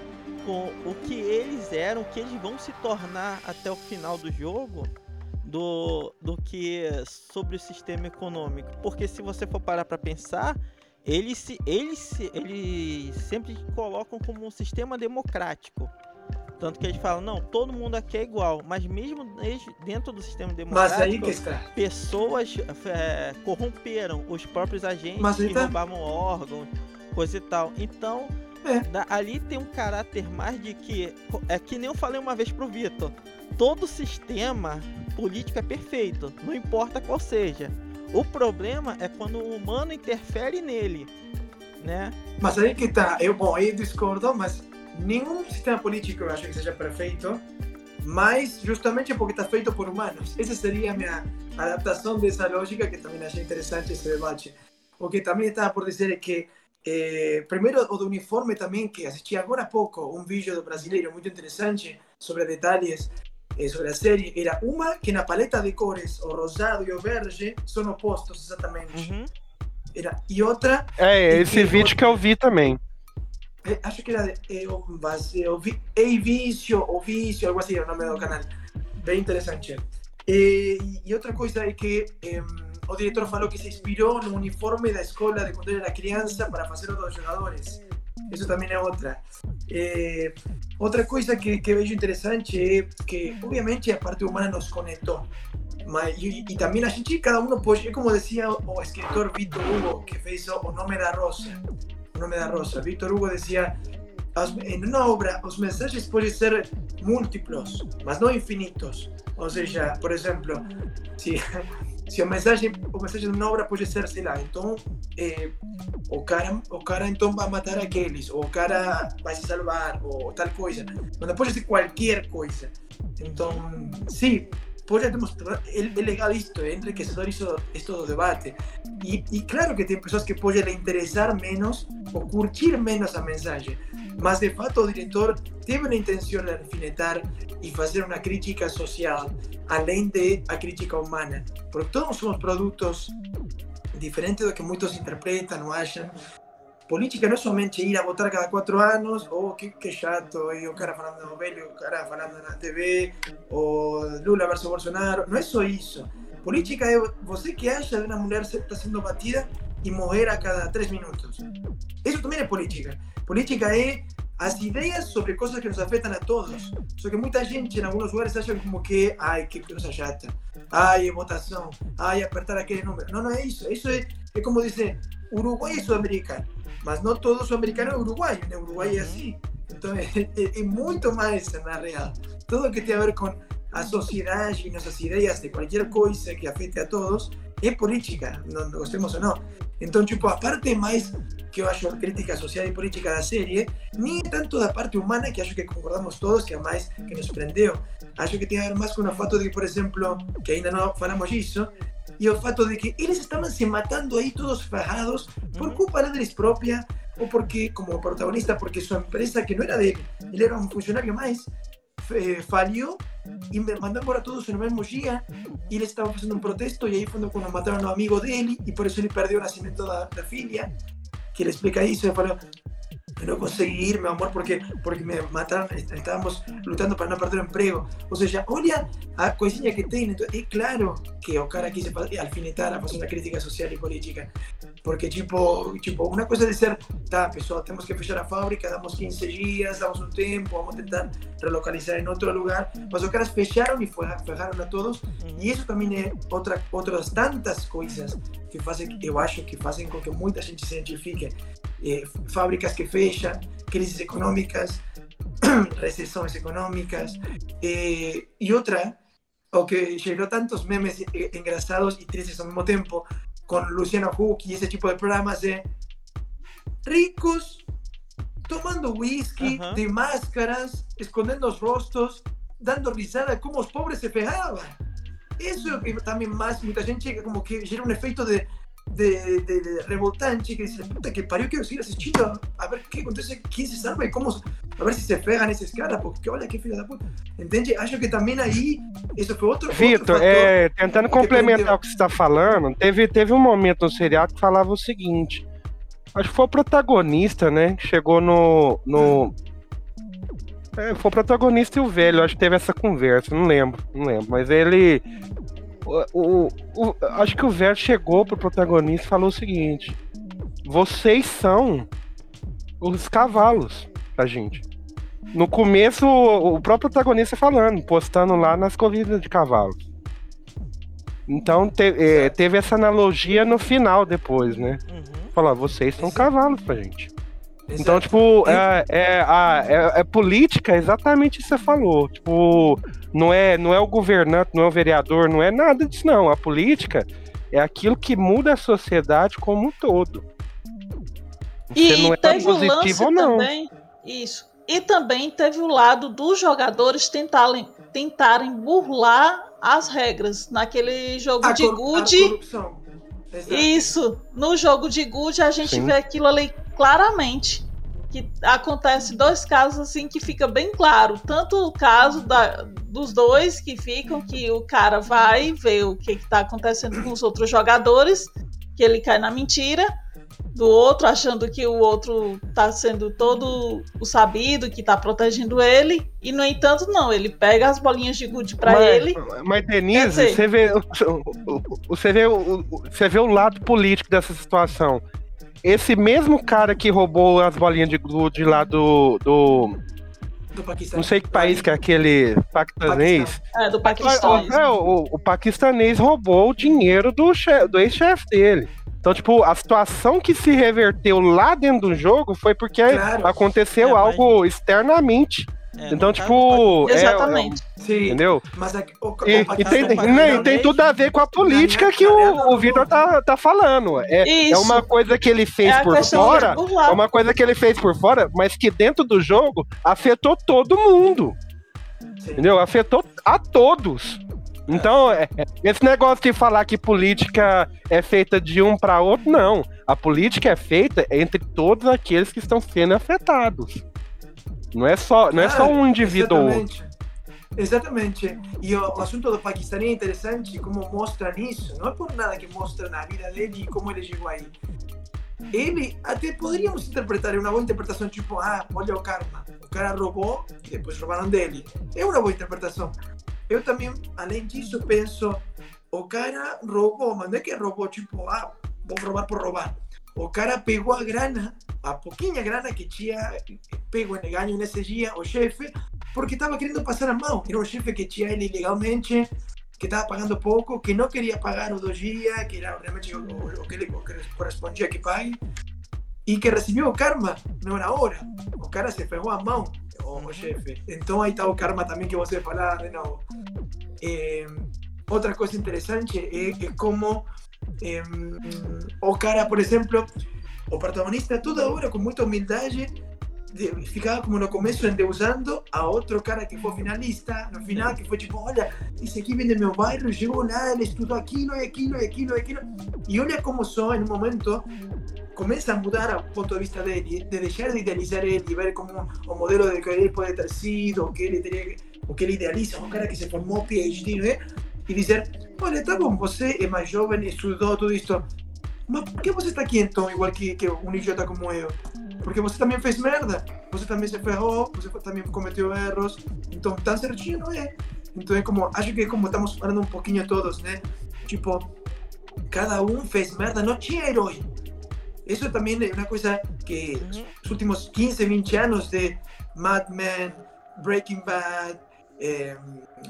com o que eles eram, o que eles vão se tornar até o final do jogo, do, do que sobre o sistema econômico. Porque se você for parar para pensar, eles, se, eles, se, eles sempre colocam como um sistema democrático. Tanto que eles falam, não, todo mundo aqui é igual. Mas mesmo dentro do sistema Mas democrático, aí pessoas é, corromperam os próprios agentes Mas que tá- roubavam órgãos, coisa e tal. Então, É. da- ali tem um caráter mais de que. É que nem eu falei uma vez pro Vitor. Todo sistema político é perfeito, não importa qual seja. O problema é quando o humano interfere nele, né? Mas aí que está. Eu, bom, aí discordo, mas nenhum sistema político eu acho que seja perfeito, mas justamente porque está feito por humanos. Essa seria a minha adaptação dessa lógica, que também achei interessante esse debate. O que também estava por dizer é que, eh, primeiro, o do uniforme também, que assisti agora há pouco, um vídeo do brasileiro muito interessante sobre detalhes eh, sobre a série, era uma que na paleta de cores, o rosado e o verde, são opostos exatamente. Uhum. Era, e outra É, E esse que- vídeo que eu vi também. Eh, acho que era de, o, vi, Ei Vício, o Vício, algo assim era o nome do canal. Bem interessante. Eh, e, e outra coisa é que o diretor falou que se inspirou no uniforme da escola de ele era criança para fazer o dos jogadores. Isso também é outra. Eh, outra que, que vejo interessante é que, obviamente, a parte humana nos conectou. Mas, e, e a gente, cada um pode, é como dizia o escritor Vitor Hugo, que fez o, o Nome da Rosa. O Nome da Rosa. Vitor Hugo dizia em uma obra, os mensagens podem ser múltiplos, mas não infinitos. Ou seja, por exemplo, se, se a mensagem, o mensagem de uma obra pode ser, sei lá, então eh, o cara, o cara então vai matar aqueles, ou o cara vai se salvar, ou tal coisa. Mas pode ser qualquer coisa. Então, sim, pode demonstrar, é, é legal isto, é enriquecedor isso, isto do debate. E, e claro que tem pessoas que podem lhe interessar menos ou curtir menos a mensagem, mas de fato o diretor teve a intenção de alfinetar e fazer uma crítica social, além de a crítica humana, porque todos somos produtos diferentes do que muitos interpretam ou acham, política não é somente ir a votar cada quatro anos, ou oh, que, que chato, e o cara falando no velho, o cara falando na TV, ou Lula versus Bolsonaro. Não é só isso. Política é você que acha de uma mulher que está sendo batida e morrer a cada três minutos. Isso também é política. Política é as ideias sobre coisas que nos afetam a todos. Só que muita gente em alguns lugares acha como que, ai, que coisa chata, ai, votação, ai, apertar aquele número. Não, não é isso. Isso é, é como dizer, Uruguai é sul-americano, mas não todo sul-americano é uruguaio, né? Uruguai é assim. Então é, é, é muito mais real. Que tem a ver com a sociedade e nossas ideias de qualquer coisa que afete a todos é política, não gostemos ou não. Então, tipo, a parte mais que eu acho crítica social e política da série, nem tanto da parte humana, que acho que concordamos todos, que é mais que nos prendeu. Acho que tem a ver mais com o fato de que, por exemplo, que ainda não falamos disso, e o fato de que eles estavam se matando aí todos ferrados por culpa deles própria, ou porque, como protagonista, porque sua empresa, que não era dele, ele era um funcionário mais, eh, falió y me mandaron embora todos en el día y él estaba haciendo un protesto y ahí fue cuando mataron a un amigo de él y por eso él perdió el nacimiento de la filia que le explica y falou no conseguí ir, meu amor, porque, porque me mataram, estávamos lutando para não perder o emprego. Ou seja, olha a coisinha que tem. Então, é claro que o cara quis alfinetar a uma crítica social e política. Porque, tipo, tipo, uma coisa de ser, tá, pessoal, temos que fechar a fábrica, damos 15 dias, damos um tempo, vamos tentar relocalizar em outro lugar. Mas os caras fecharam e fecharam a todos. E isso também é outra, outras tantas coisas que fazem, eu acho que fazem com que muita gente se identifique. Eh, fábricas que fechan, crisis económicas, recesiones económicas, eh, y otra, o que llegó tantos memes eh, engrasados y tristes al mismo tiempo, con Luciano Huck y ese tipo de programas de ricos tomando whisky, de máscaras, escondiendo los rostros, dando risada, como los pobres se pegaban. Eso también más, mucha gente como que era un efecto de de, de, de revoltante que dice, puta que parió, quiero seguir assistindo a ver qué acontece, quién se salva y cómo, a ver se se ferra nesses caras, porque olha que filha da puta. Entende? Acho que também aí, isso foi outro. Vitor, é, tentando complementar o que você está falando, teve, teve um momento no seriado que falava o seguinte. Acho que foi o protagonista, né? Chegou no. no é, foi o protagonista e o velho, acho que teve essa conversa, não lembro, não lembro. Mas ele o, o, acho que o Ver chegou pro protagonista e falou o seguinte: vocês são os cavalos da gente. No começo, o próprio protagonista falando, postando lá nas corridas de cavalos. Então te, é, teve essa analogia no final depois, né? Uhum. Falar, vocês são cavalos pra gente. Exato. Então, tipo, é, é, a, é, é, política exatamente isso que você falou. Tipo, não é, não é o governante, não é o vereador, não é nada disso, não. A política é aquilo que muda a sociedade como um todo. Você e não é teve positivo ou não. Também, isso. E também teve o lado dos jogadores tentarem, tentarem burlar as regras. Naquele jogo a de Good. Isso. No jogo de Good a gente Sim. vê aquilo ali claramente que acontece dois casos assim que fica bem claro. Tanto o caso da, dos dois que ficam, que o cara vai ver o que está acontecendo com os outros jogadores, que ele cai na mentira, do outro achando que o outro está sendo todo o sabido, que está protegendo ele, e no entanto não, ele pega as bolinhas de gude para ele. Mas Denise, você vê, você vê, você vê o lado político dessa situação esse mesmo cara que roubou as bolinhas de gude lá do. do... Não sei que país que é aquele paquistanês. É, do Paquistão. É, o, o, paquistanês roubou o dinheiro do, do ex-chefe dele. Então, tipo, a situação que se reverteu lá dentro do jogo foi porque claro. aconteceu é, algo mas... externamente é, então, tipo. É, Exatamente. É, entendeu? Mas é, o, o, e, e, tem, né, tem tudo a ver com a política que o, o Vitor tá, tá falando. É, é uma coisa que ele fez é por fora. É uma coisa que ele fez por fora, mas que dentro do jogo afetou todo mundo. Sim. Entendeu? Afetou a todos. Então, é, esse negócio de falar que política é feita de um para outro, não. A política é feita entre todos aqueles que estão sendo afetados. Não é só, não é só um indivíduo exatamente. Exatamente. E o, o, assunto do Paquistão é interessante como mostra isso. Não é por nada que mostra na vida dele e como ele chegou aí. ele até poderíamos interpretar, é uma boa interpretação, tipo, ah, olha o karma, o cara roubou e depois roubaram dele. É uma boa interpretação. Eu também, além disso, penso, o cara roubou, mas não é que roubou, tipo, ah, vou roubar por roubar. O cara pegou a grana, a pouquinha grana que tinha pego em ganho nesse dia, o chefe, porque estava querendo passar a mão. Era um chefe que tinha ele ilegalmente, que estava pagando pouco, que não queria pagar o do dia, que era realmente o, o, que, que correspondia que pague, e que recebeu o karma na hora. O cara se ferrou a mão, o, chefe. Então aí está o karma também que você falar de novo. É, outra coisa interessante é, é como é, o cara, por exemplo, o protagonista toda hora com muita humildade ficava como no começo endeusando a outro cara que foi finalista, no final que foi tipo, olha, esse aqui vem do meu bairro, chegou lá, ele estudou aquilo e aquilo e aquilo e aquilo. E olha como só, em um momento, começa a mudar o ponto de vista dele, de deixar de idealizar ele, e ver como o modelo de que ele pode ter sido, o que ele, teria, o que ele idealiza, cara que se formou PhD, né? E dizer, olha, tá bom, você é mais jovem, estudou tudo isso, mas por que você está aqui então, igual que, que um idiota como eu? Porque você também fez merda, você também se ferrou, você também cometeu erros, então tão certinho não é. Então é como, acho que como estamos falando um pouquinho todos, né? Tipo, cada um fez merda, não tinha herói. Isso também é uma coisa que uhum. os últimos 15, 20 anos de Mad Men, Breaking Bad, eh,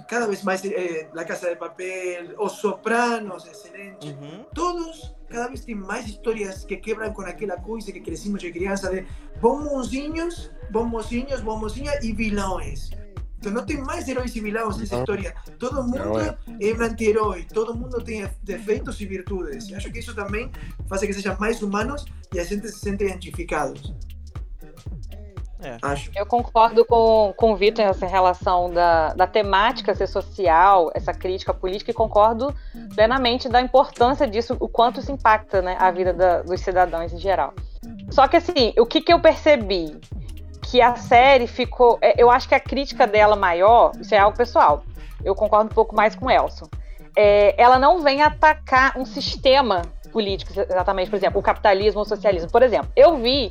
cada vez mais eh, La Casa de Papel, Os Sopranos, excelente. Uhum. Todos cada vez tem mais histórias que quebram com aquela coisa que crescimos de criança de bons mocinhos, bons mocinhos, bons mocinhas e vilões. Então não tem mais heróis e vilões nessa história. Todo mundo é. é um anti-herói, todo mundo tem defeitos e virtudes. Acho que isso também faz que sejam mais humanos e a gente se sente identificados. É. Acho. Eu concordo com, com o Vitor nessa relação da, da temática ser social, essa crítica política, e concordo plenamente da importância disso, o quanto isso impacta né, a vida da, dos cidadãos em geral. Só que assim, o que, que eu percebi? Que a série ficou. É, eu acho que a crítica dela maior, isso é algo pessoal. Eu concordo um pouco mais com o Elson. É, ela não vem atacar um sistema político, exatamente, por exemplo, o capitalismo ou o socialismo. Por exemplo, eu vi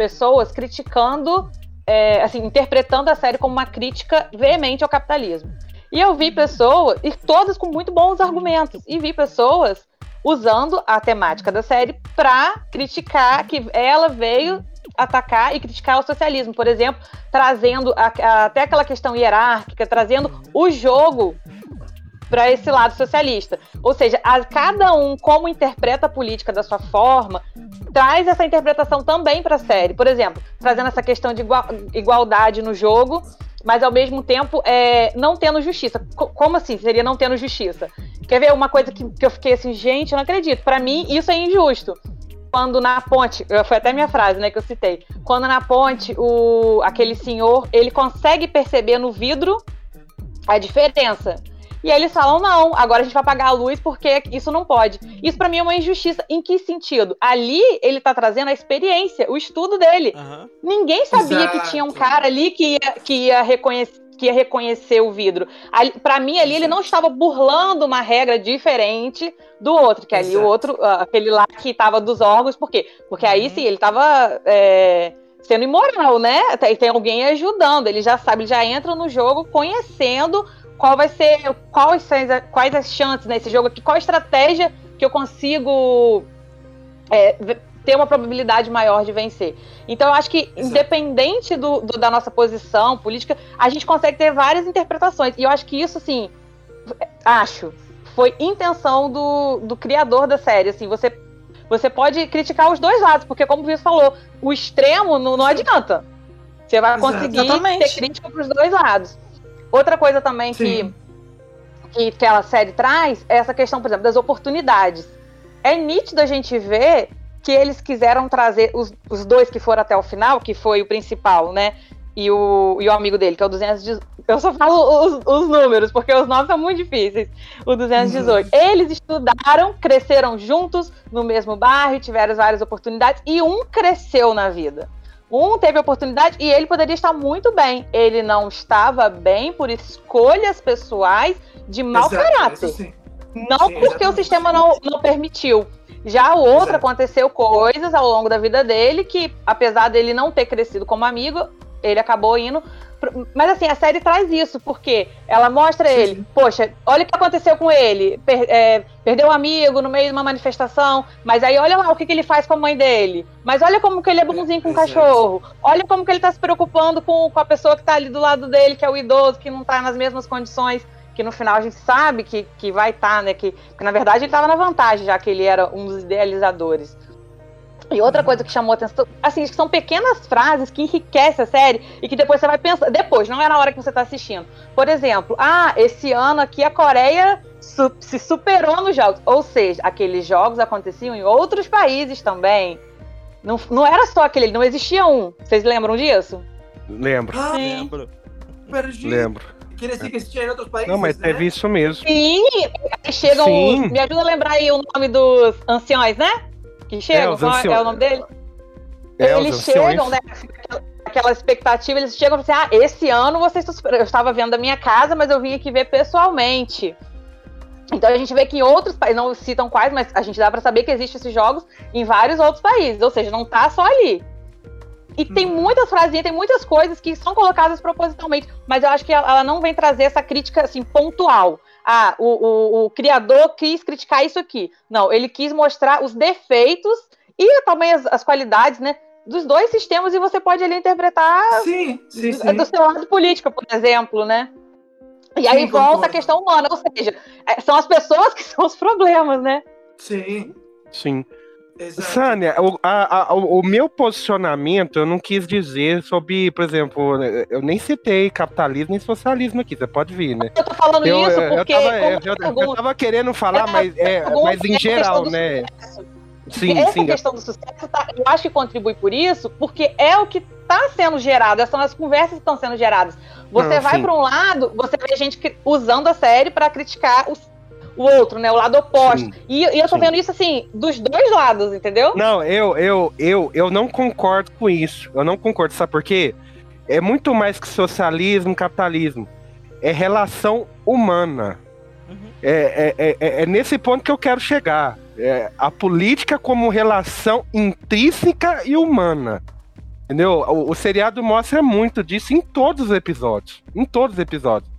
pessoas criticando, é, assim, interpretando a série como uma crítica veemente ao capitalismo. E eu vi pessoas, e todas com muito bons argumentos, e vi pessoas usando a temática da série para criticar que ela veio atacar e criticar o socialismo, por exemplo, trazendo a, a, até aquela questão hierárquica, trazendo o jogo para esse lado socialista. Ou seja, a, cada um, como interpreta a política da sua forma, traz essa interpretação também para a série. Por exemplo, trazendo essa questão de igual, igualdade no jogo, mas ao mesmo tempo é, não tendo justiça. como assim seria não tendo justiça? Quer ver uma coisa que, que eu fiquei assim, gente, eu não acredito. Para mim, isso é injusto quando na ponte, foi até minha frase, né, que eu citei. Quando na ponte o aquele senhor, ele consegue perceber no vidro a diferença e aí eles falam: não, agora a gente vai pagar a luz porque isso não pode. Isso para mim é uma injustiça. Em que sentido? Ali ele tá trazendo a experiência, o estudo dele. Uhum. Ninguém sabia Exato. que tinha um cara ali que ia, que ia reconhecer que ia reconhecer o vidro. Para mim, ali, ele não estava burlando uma regra diferente do outro, que ali Exato. o outro, uh, aquele lá que estava dos órgãos, por quê? Porque aí uhum. sim, ele estava é, sendo imoral, né? Tem, tem alguém ajudando, ele já sabe, ele já entra no jogo conhecendo qual vai ser, quais, quais as chances nesse jogo aqui, qual a estratégia que eu consigo é, ter uma probabilidade maior de vencer. Então, eu acho que, Exato. independente do, do, da nossa posição política, a gente consegue ter várias interpretações. E eu acho que isso, assim, acho, foi intenção do, do criador da série. Assim, você, você pode criticar os dois lados, porque, como o Vitor falou, o extremo não, não adianta. Você vai conseguir ter crítica para os dois lados. Outra coisa também que, que aquela série traz é essa questão, por exemplo, das oportunidades. É nítido a gente ver que eles quiseram trazer os, os dois que foram até o final, que foi o principal, né? E o, e o amigo dele, que é o 218. Eu só falo os, os números, porque os nomes são muito difíceis. O 218. Uhum. Eles estudaram, cresceram juntos no mesmo bairro, tiveram várias oportunidades, e um cresceu na vida. Um teve oportunidade e ele poderia estar muito bem. Ele não estava bem por escolhas pessoais de mau Exato, caráter. Não Sim, porque o sistema não, não permitiu. Já o outro Exato. aconteceu coisas ao longo da vida dele que, apesar dele não ter crescido como amigo, ele acabou indo. Mas assim, a série traz isso, porque ela mostra Sim, ele, poxa, olha o que aconteceu com ele. per- é, perdeu um amigo no meio de uma manifestação, mas aí olha lá o que, que ele faz com a mãe dele. Mas olha como que ele é bonzinho com o Exato. cachorro. Olha como que ele tá se preocupando com, com a pessoa que tá ali do lado dele, que é o idoso, que não tá nas mesmas condições que no final a gente sabe que, que vai estar, né? Que, que na verdade ele estava na vantagem, já que ele era um dos idealizadores. E outra coisa que chamou atenção, assim, são pequenas frases que enriquecem a série e que depois você vai pensar. Depois, não é na hora que você está assistindo. Por exemplo, ah, esse ano aqui a Coreia su- se superou nos jogos. Ou seja, aqueles jogos aconteciam em outros países também. Não, não era só aquele, não existia um. Vocês lembram disso? Lembro, Ah, Sim. Lembro. perdi. lembro. Quiere decir que existia em outros países, Não, mas né? teve isso mesmo. Sim, aí chegam Sim. os. Me ajuda a lembrar aí o nome dos anciões, né? Que chegam, os qual é- anciões. é o nome dele? É, eles chegam, né? aquela- expectativa, eles chegam e falam assim: ah, esse ano vocês. Eu estava vendo da minha casa, mas eu vim aqui ver pessoalmente. Então a gente vê que em outros países, não citam quais, mas a gente dá pra saber que existem esses jogos em vários outros países, ou seja, não tá só ali. E tem Uhum. muitas frasinhas, tem muitas coisas que são colocadas propositalmente, mas eu acho que ela ela não vem trazer essa crítica assim pontual. Ah, o, o, o criador quis criticar isso aqui. Não, ele quis mostrar os defeitos e também as, as qualidades, né? Dos dois sistemas, e você pode ali interpretar Sim, sim, é do sim. seu lado político, por exemplo, né? E aí Sim, volta a concordo. questão humana, ou seja, é, são as pessoas que são os problemas, né? Sim, Sim. Exato. Sânia, o, a- a- o- meu posicionamento eu não quis dizer sobre, por exemplo, eu nem citei capitalismo nem socialismo aqui, você pode vir, né? Eu tô falando Eu, isso eu, eu porque, tava, eu, eu- eu tava querendo falar, mas, é, pergunta mas é em a geral, né? sucesso. Sim, essa sim. eu- questão do sucesso, tá- eu acho que contribui por isso, porque é o que está sendo gerado, são as conversas que estão sendo geradas. Você Não, vai para um lado, você vê gente que- usando a série para criticar os- o outro, né? O lado oposto. sim. E, e eu tô Sim. vendo isso assim, dos dois lados, entendeu? Não, eu, eu, eu, eu não concordo com isso. Eu não concordo, sabe por quê? É muito mais que socialismo, capitalismo. É relação humana. Uhum. É, é, é, é nesse ponto que eu quero chegar. É, a política como relação intrínseca e humana. Entendeu? O, o seriado mostra muito disso em todos os episódios. Em todos os episódios.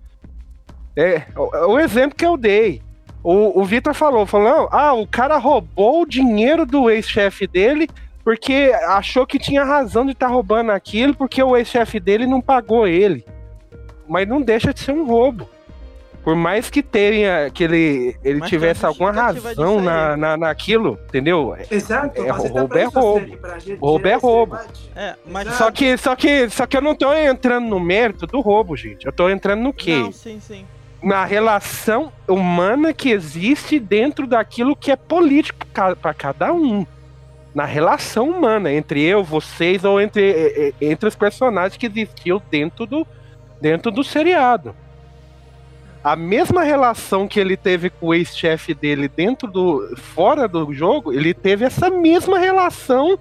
É, o, o exemplo que eu dei. O, o Vitor falou, falou, ah, o cara roubou o dinheiro do ex-chefe dele porque achou que tinha razão de estar roubando aquilo porque o ex-chefe dele não pagou ele. Mas não deixa de ser um roubo. Por mais que tenha que ele, ele Mas tivesse alguma razão na, na, naquilo, entendeu? Exato, É, mas está roubo é roubo. Roubo é roubo. É, mas. Só que, só que, só que eu não tô entrando no mérito do roubo, gente. Eu tô entrando no quê? Não, sim, sim. Na relação humana que existe dentro daquilo que é político para cada um. Na relação humana, entre eu, vocês, ou entre, entre os personagens que existiam dentro do, dentro do seriado. A mesma relação que ele teve com o ex-chefe dele dentro do. fora do jogo, ele teve essa mesma relação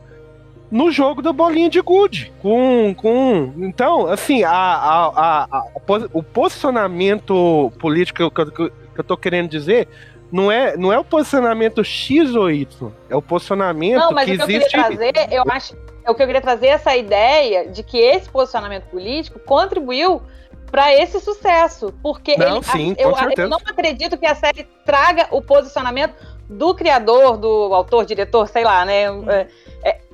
no jogo da bolinha de gude. Com. com então, assim, a, a, a- a- o pos- o posicionamento político que eu, que eu- eu tô querendo dizer não é, não é o posicionamento X ou Y. É o posicionamento Não, mas que o que eu existe. queria trazer, eu acho, é o que eu queria trazer essa ideia de que esse posicionamento político contribuiu para esse sucesso, porque Não, ele, sim, eu, com certeza. eu não acredito que a série traga o posicionamento do criador, do autor, diretor, sei lá, né? é, é,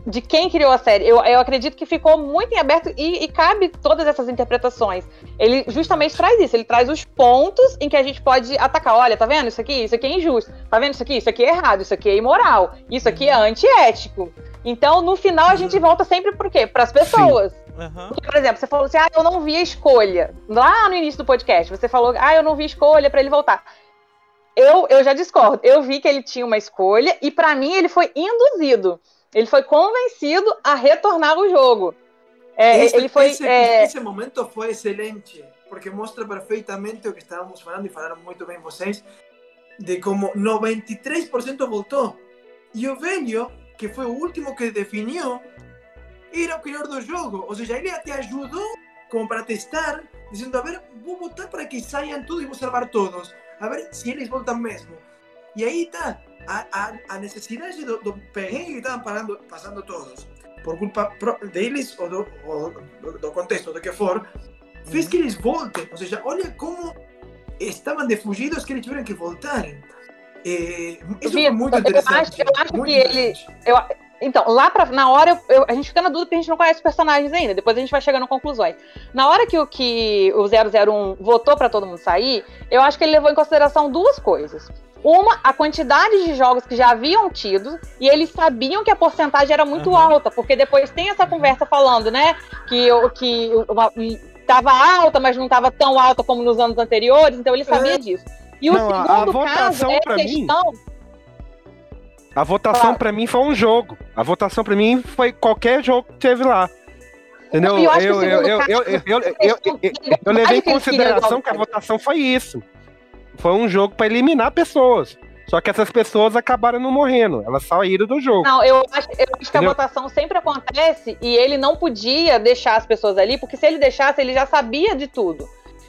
de quem criou a série. Eu, eu acredito que ficou muito em aberto e, e cabe todas essas interpretações. Ele justamente traz isso, ele traz os pontos em que a gente pode atacar. Olha, tá vendo isso aqui? Isso aqui é injusto. Tá vendo isso aqui? Isso aqui é errado, isso aqui é imoral, isso aqui é antiético. Então, no final, a gente volta sempre por quê? Para as pessoas. Aham. Porque, por exemplo, você falou assim: ah, eu não vi a escolha. Lá no início do podcast, você falou: ah, eu não vi a escolha para ele voltar. Eu, eu já discordo. Eu vi que ele tinha uma escolha e, para mim, ele foi induzido. Ele foi convencido a retornar ao jogo. É, Esse- ele foi. esse, é, esse momento foi excelente, porque mostra perfeitamente o que estávamos falando, e falaram muito bem vocês, de como 93% voltou. E o velho, que foi o último que definiu, era o criador do jogo. Ou seja, ele até ajudou como para testar, dizendo, a ver, vou votar para que saiam todos e vou salvar todos. a ver se eles voltam mesmo. E aí tá a, a, a necessidade do, do perrengue que estavam parando, passando todos, por culpa pro- deles ou do, ou do, contexto, do que for, fez que eles voltem. Ou seja, olha como estavam defugidos que eles tiveram que voltar. É, isso foi Vitor, muito eu interessante. acho- eu acho muito que ele- interessante. Então, lá pra, na hora, eu- eu- a gente fica na dúvida porque a gente não conhece os personagens ainda. Depois a gente vai chegando a conclusões. Na hora que o, que o 001 votou pra todo mundo sair, eu acho que ele levou em consideração duas coisas. Uma, a quantidade de jogos que já haviam tido, e eles sabiam que a porcentagem era muito Aham. alta, porque depois tem essa conversa falando, né, que, o- que uma, tava alta, mas não tava tão alta como nos anos anteriores, então ele sabia disso. E o Não, a- a segundo caso votação é a pra mim- questão. A votação Claro. pra mim foi um jogo. A votação pra mim foi qualquer jogo que teve lá. Entendeu? Eu Eu, o eu, eu, caso- eu, eu, eu, eu, eu- eu levei em consideração que a votação foi isso. Foi um jogo pra eliminar pessoas. Só que essas pessoas acabaram não morrendo. Elas saíram do jogo. Não, eu acho, eu acho que a votação sempre acontece e ele não podia deixar as pessoas ali, porque se ele deixasse, ele já sabia de tudo.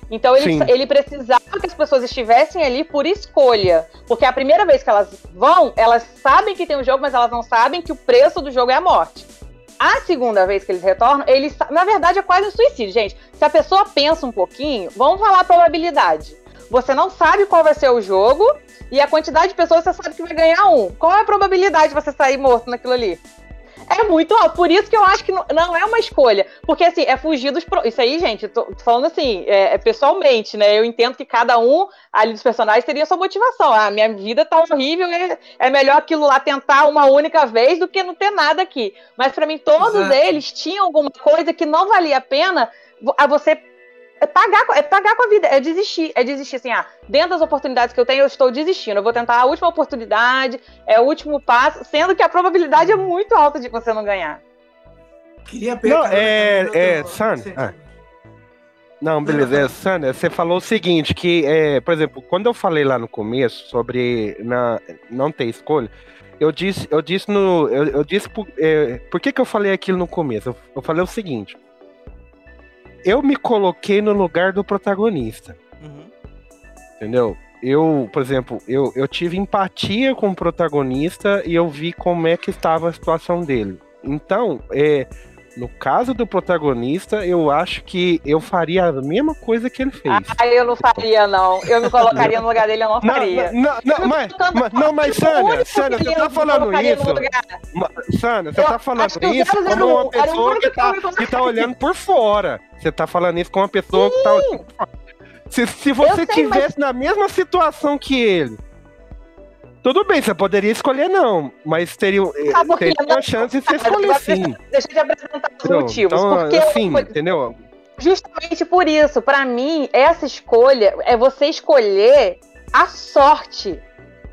Então ele, Sim. ele precisava que as pessoas estivessem ali por escolha. Porque a primeira vez que elas vão, elas sabem que tem o jogo, mas elas não sabem que o preço do jogo é a morte. A segunda vez que eles retornam, eles. Na verdade, é quase um suicídio, gente. Se a pessoa pensa um pouquinho, vamos falar a probabilidade. Você não sabe qual vai ser o jogo e a quantidade de pessoas você sabe que vai ganhar um. Qual é a probabilidade de você sair morto naquilo ali? É muito alto. Por isso que eu acho que não, não é uma escolha. Porque, assim, é fugir dos. pro- Isso aí, gente, tô tô falando assim, é, é pessoalmente, né? Eu entendo que cada um ali dos personagens teria sua motivação. Ah, minha vida tá horrível, é, é melhor aquilo lá tentar uma única vez do que não ter nada aqui. Mas, pra mim, todos Exato. eles tinham alguma coisa que não valia a pena a você. É pagar, com- é pagar com a vida, é desistir, é desistir assim, ah, dentro das oportunidades que eu tenho, eu estou desistindo, eu vou tentar a última oportunidade, é o último passo, sendo que a probabilidade é muito alta de você não ganhar. Queria Não, pegar. é- é, Sim. San, ah. Não, beleza. É, Sandra, você falou o seguinte, que, é, por exemplo, quando eu falei lá no começo sobre na, não ter escolha, eu disse, eu disse no. Eu, eu disse por, é, por que, que eu falei aquilo no começo? Eu, eu falei o seguinte. Eu me coloquei no lugar do protagonista, Uhum. entendeu? Eu, por exemplo, eu, eu tive empatia com o protagonista e eu vi como é que estava a situação dele. Então, é, no caso do protagonista, eu acho que eu faria a mesma coisa que ele fez. Ah, eu não faria, não. Eu me colocaria no lugar dele, eu não faria. não, não, não, mas, mas- não, mas Sânia, Sânia, você tá falando isso? Sânia, você Eu tá falando isso 001 como uma era pessoa que tá, que tá olhando por fora. Você tá falando isso com uma pessoa que tá olhando por fora. Se, se você sei, tivesse na mesma situação que ele, tudo bem, você poderia escolher não, mas teria, teria Não, a chance de você escolher sim. Deixa eu te apresentar os entendeu? motivos. Então, porque assim, foi entendeu? justamente por isso, pra mim, essa escolha é você escolher a sorte.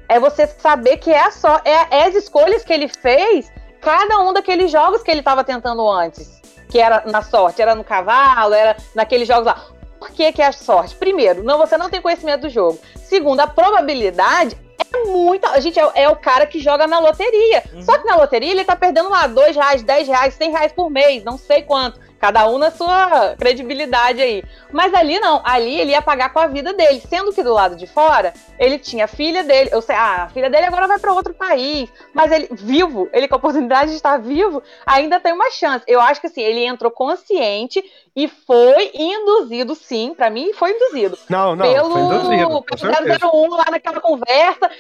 É você saber que é a sorte. É, é as escolhas que ele fez, cada um daqueles jogos que ele estava tentando antes. Que era na sorte, era no cavalo, era naqueles jogos lá. Por que, que é a sorte? Primeiro, não, você não tem conhecimento do jogo. Segundo, a probabilidade é muito. A gente é, é o cara que joga na loteria. Uhum. Só que na loteria ele tá perdendo lá 2 reais, 10 reais, 100 reais por mês, não sei quanto. Cada um na sua credibilidade aí. Mas ali não, ali ele ia pagar com a vida dele. Sendo que do lado de fora, ele tinha a filha dele. Eu sei, ah, a filha dele agora vai para outro país. Mas ele, vivo, ele com a oportunidade de estar vivo, ainda tem uma chance. Eu acho que assim, ele entrou consciente e foi induzido, sim, para mim foi induzido Não, não, pelo, foi induzido, pelo certeza. 001 lá naquela conversa.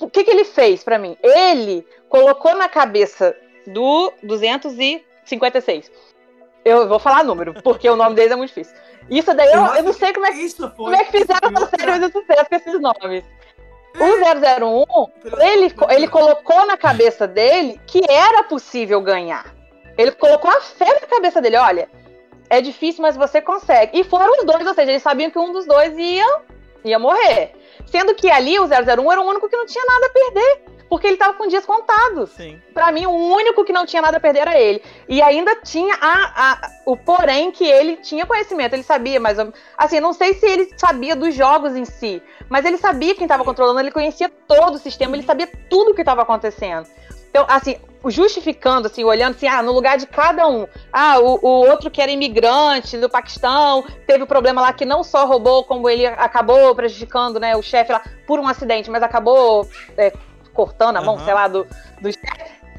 O que, que ele fez pra mim? Ele colocou na cabeça do 256. Eu vou falar número, porque o nome deles é muito difícil. Isso daí eu, eu não sei como é, que- Isso foi. como é que fizeram essa série de sucesso com esses nomes. O 001, ele, ele colocou na cabeça dele que era possível ganhar. Ele colocou a fé na cabeça dele, olha, é difícil, mas você consegue. E foram os dois, ou seja, eles sabiam que um dos dois ia, ia morrer. Sendo que ali o 001 era o único que não tinha nada a perder, porque ele tava com dias contados. Sim. Pra mim, o único que não tinha nada a perder era ele. E ainda tinha a, a- o porém que ele tinha conhecimento, ele sabia, mas assim, não sei se ele sabia dos jogos em si, mas ele sabia quem estava controlando, ele conhecia todo o sistema, ele sabia tudo o que estava acontecendo. Então, assim, justificando, assim, olhando assim, ah, no lugar de cada um. Ah, o, o outro que era imigrante do Paquistão, teve o um problema lá que não só roubou, como ele acabou prejudicando, né, o chefe lá por um acidente, mas acabou é, cortando a mão, uhum. sei lá, do, do.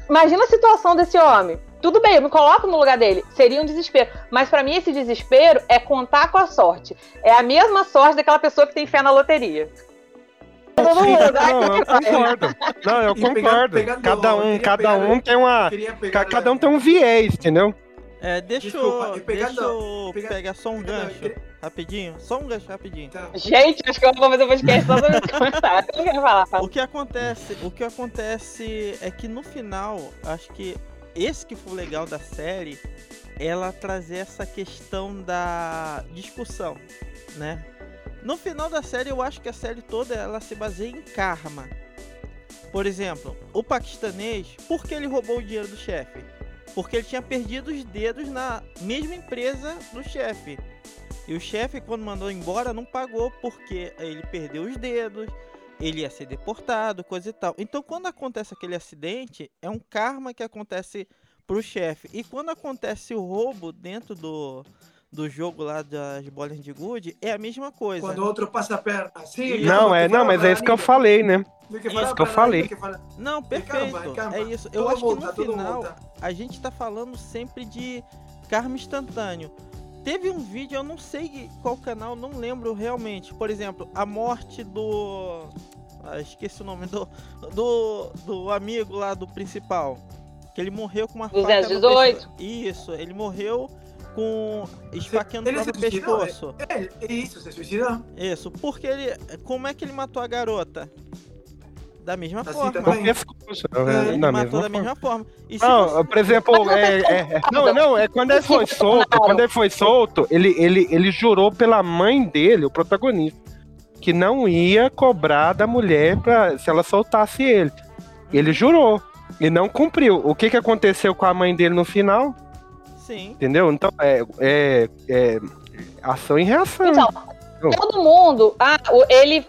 Imagina a situação desse homem. Tudo bem, eu me coloco no lugar dele. Seria um desespero. Mas para mim, esse desespero é contar com a sorte. É a mesma sorte daquela pessoa que tem fé na loteria. Sim, não, eu concordo. Não, eu concordo. cada um, cada um tem uma. Cada um tem um viés, entendeu? É, deixa, Desculpa, pegando, deixa eu pegar só um gancho. Rapidinho, só um gancho rapidinho. Tá. Gente, acho que eu vou fazer um podcast só sobre comentário. O que acontece, o que acontece é que no final, acho que esse que foi o legal da série, ela trazer essa questão da discussão, né? No final da série, eu acho que a série toda ela se baseia em karma. Por exemplo, o paquistanês, por que ele roubou o dinheiro do chefe? Porque ele tinha perdido os dedos na mesma empresa do chefe. E o chefe, quando mandou embora, não pagou porque ele perdeu os dedos, ele ia ser deportado, coisa e tal. Então, quando acontece aquele acidente, é um karma que acontece pro chefe. E quando acontece o roubo dentro do, do jogo lá das bolas de gude, é a mesma coisa. Quando o outro passa a perna assim. Não, é, não, mas é isso que eu falei, né? É isso que eu falei. Não, perfeito. Calma, calma. É isso. Eu acho que no final a gente tá falando sempre de karma instantâneo. Teve um vídeo, eu não sei qual canal, não lembro realmente. Por exemplo, a morte do. Ah, esqueci o nome do, do. do amigo lá do principal. Que ele morreu com uma 218. faca. Isso, ele morreu com esfaqueando o próprio pescoço. É, é, é, isso, se suicidou. Isso, porque ele. Como é que ele matou a garota? Da mesma assim forma. Com pescoço. É, ele matou da mesma forma. E não, você... por exemplo, é, é, é, não, não, é quando ele foi solto, quando ele foi solto, ele, ele, ele jurou pela mãe dele, o protagonista, que não ia cobrar da mulher pra, se ela soltasse ele. Ele jurou. E não cumpriu. O que, que aconteceu com a mãe dele no final? Sim. Entendeu? Então, é, é, é ação e reação. Então, todo mundo. Ah, ele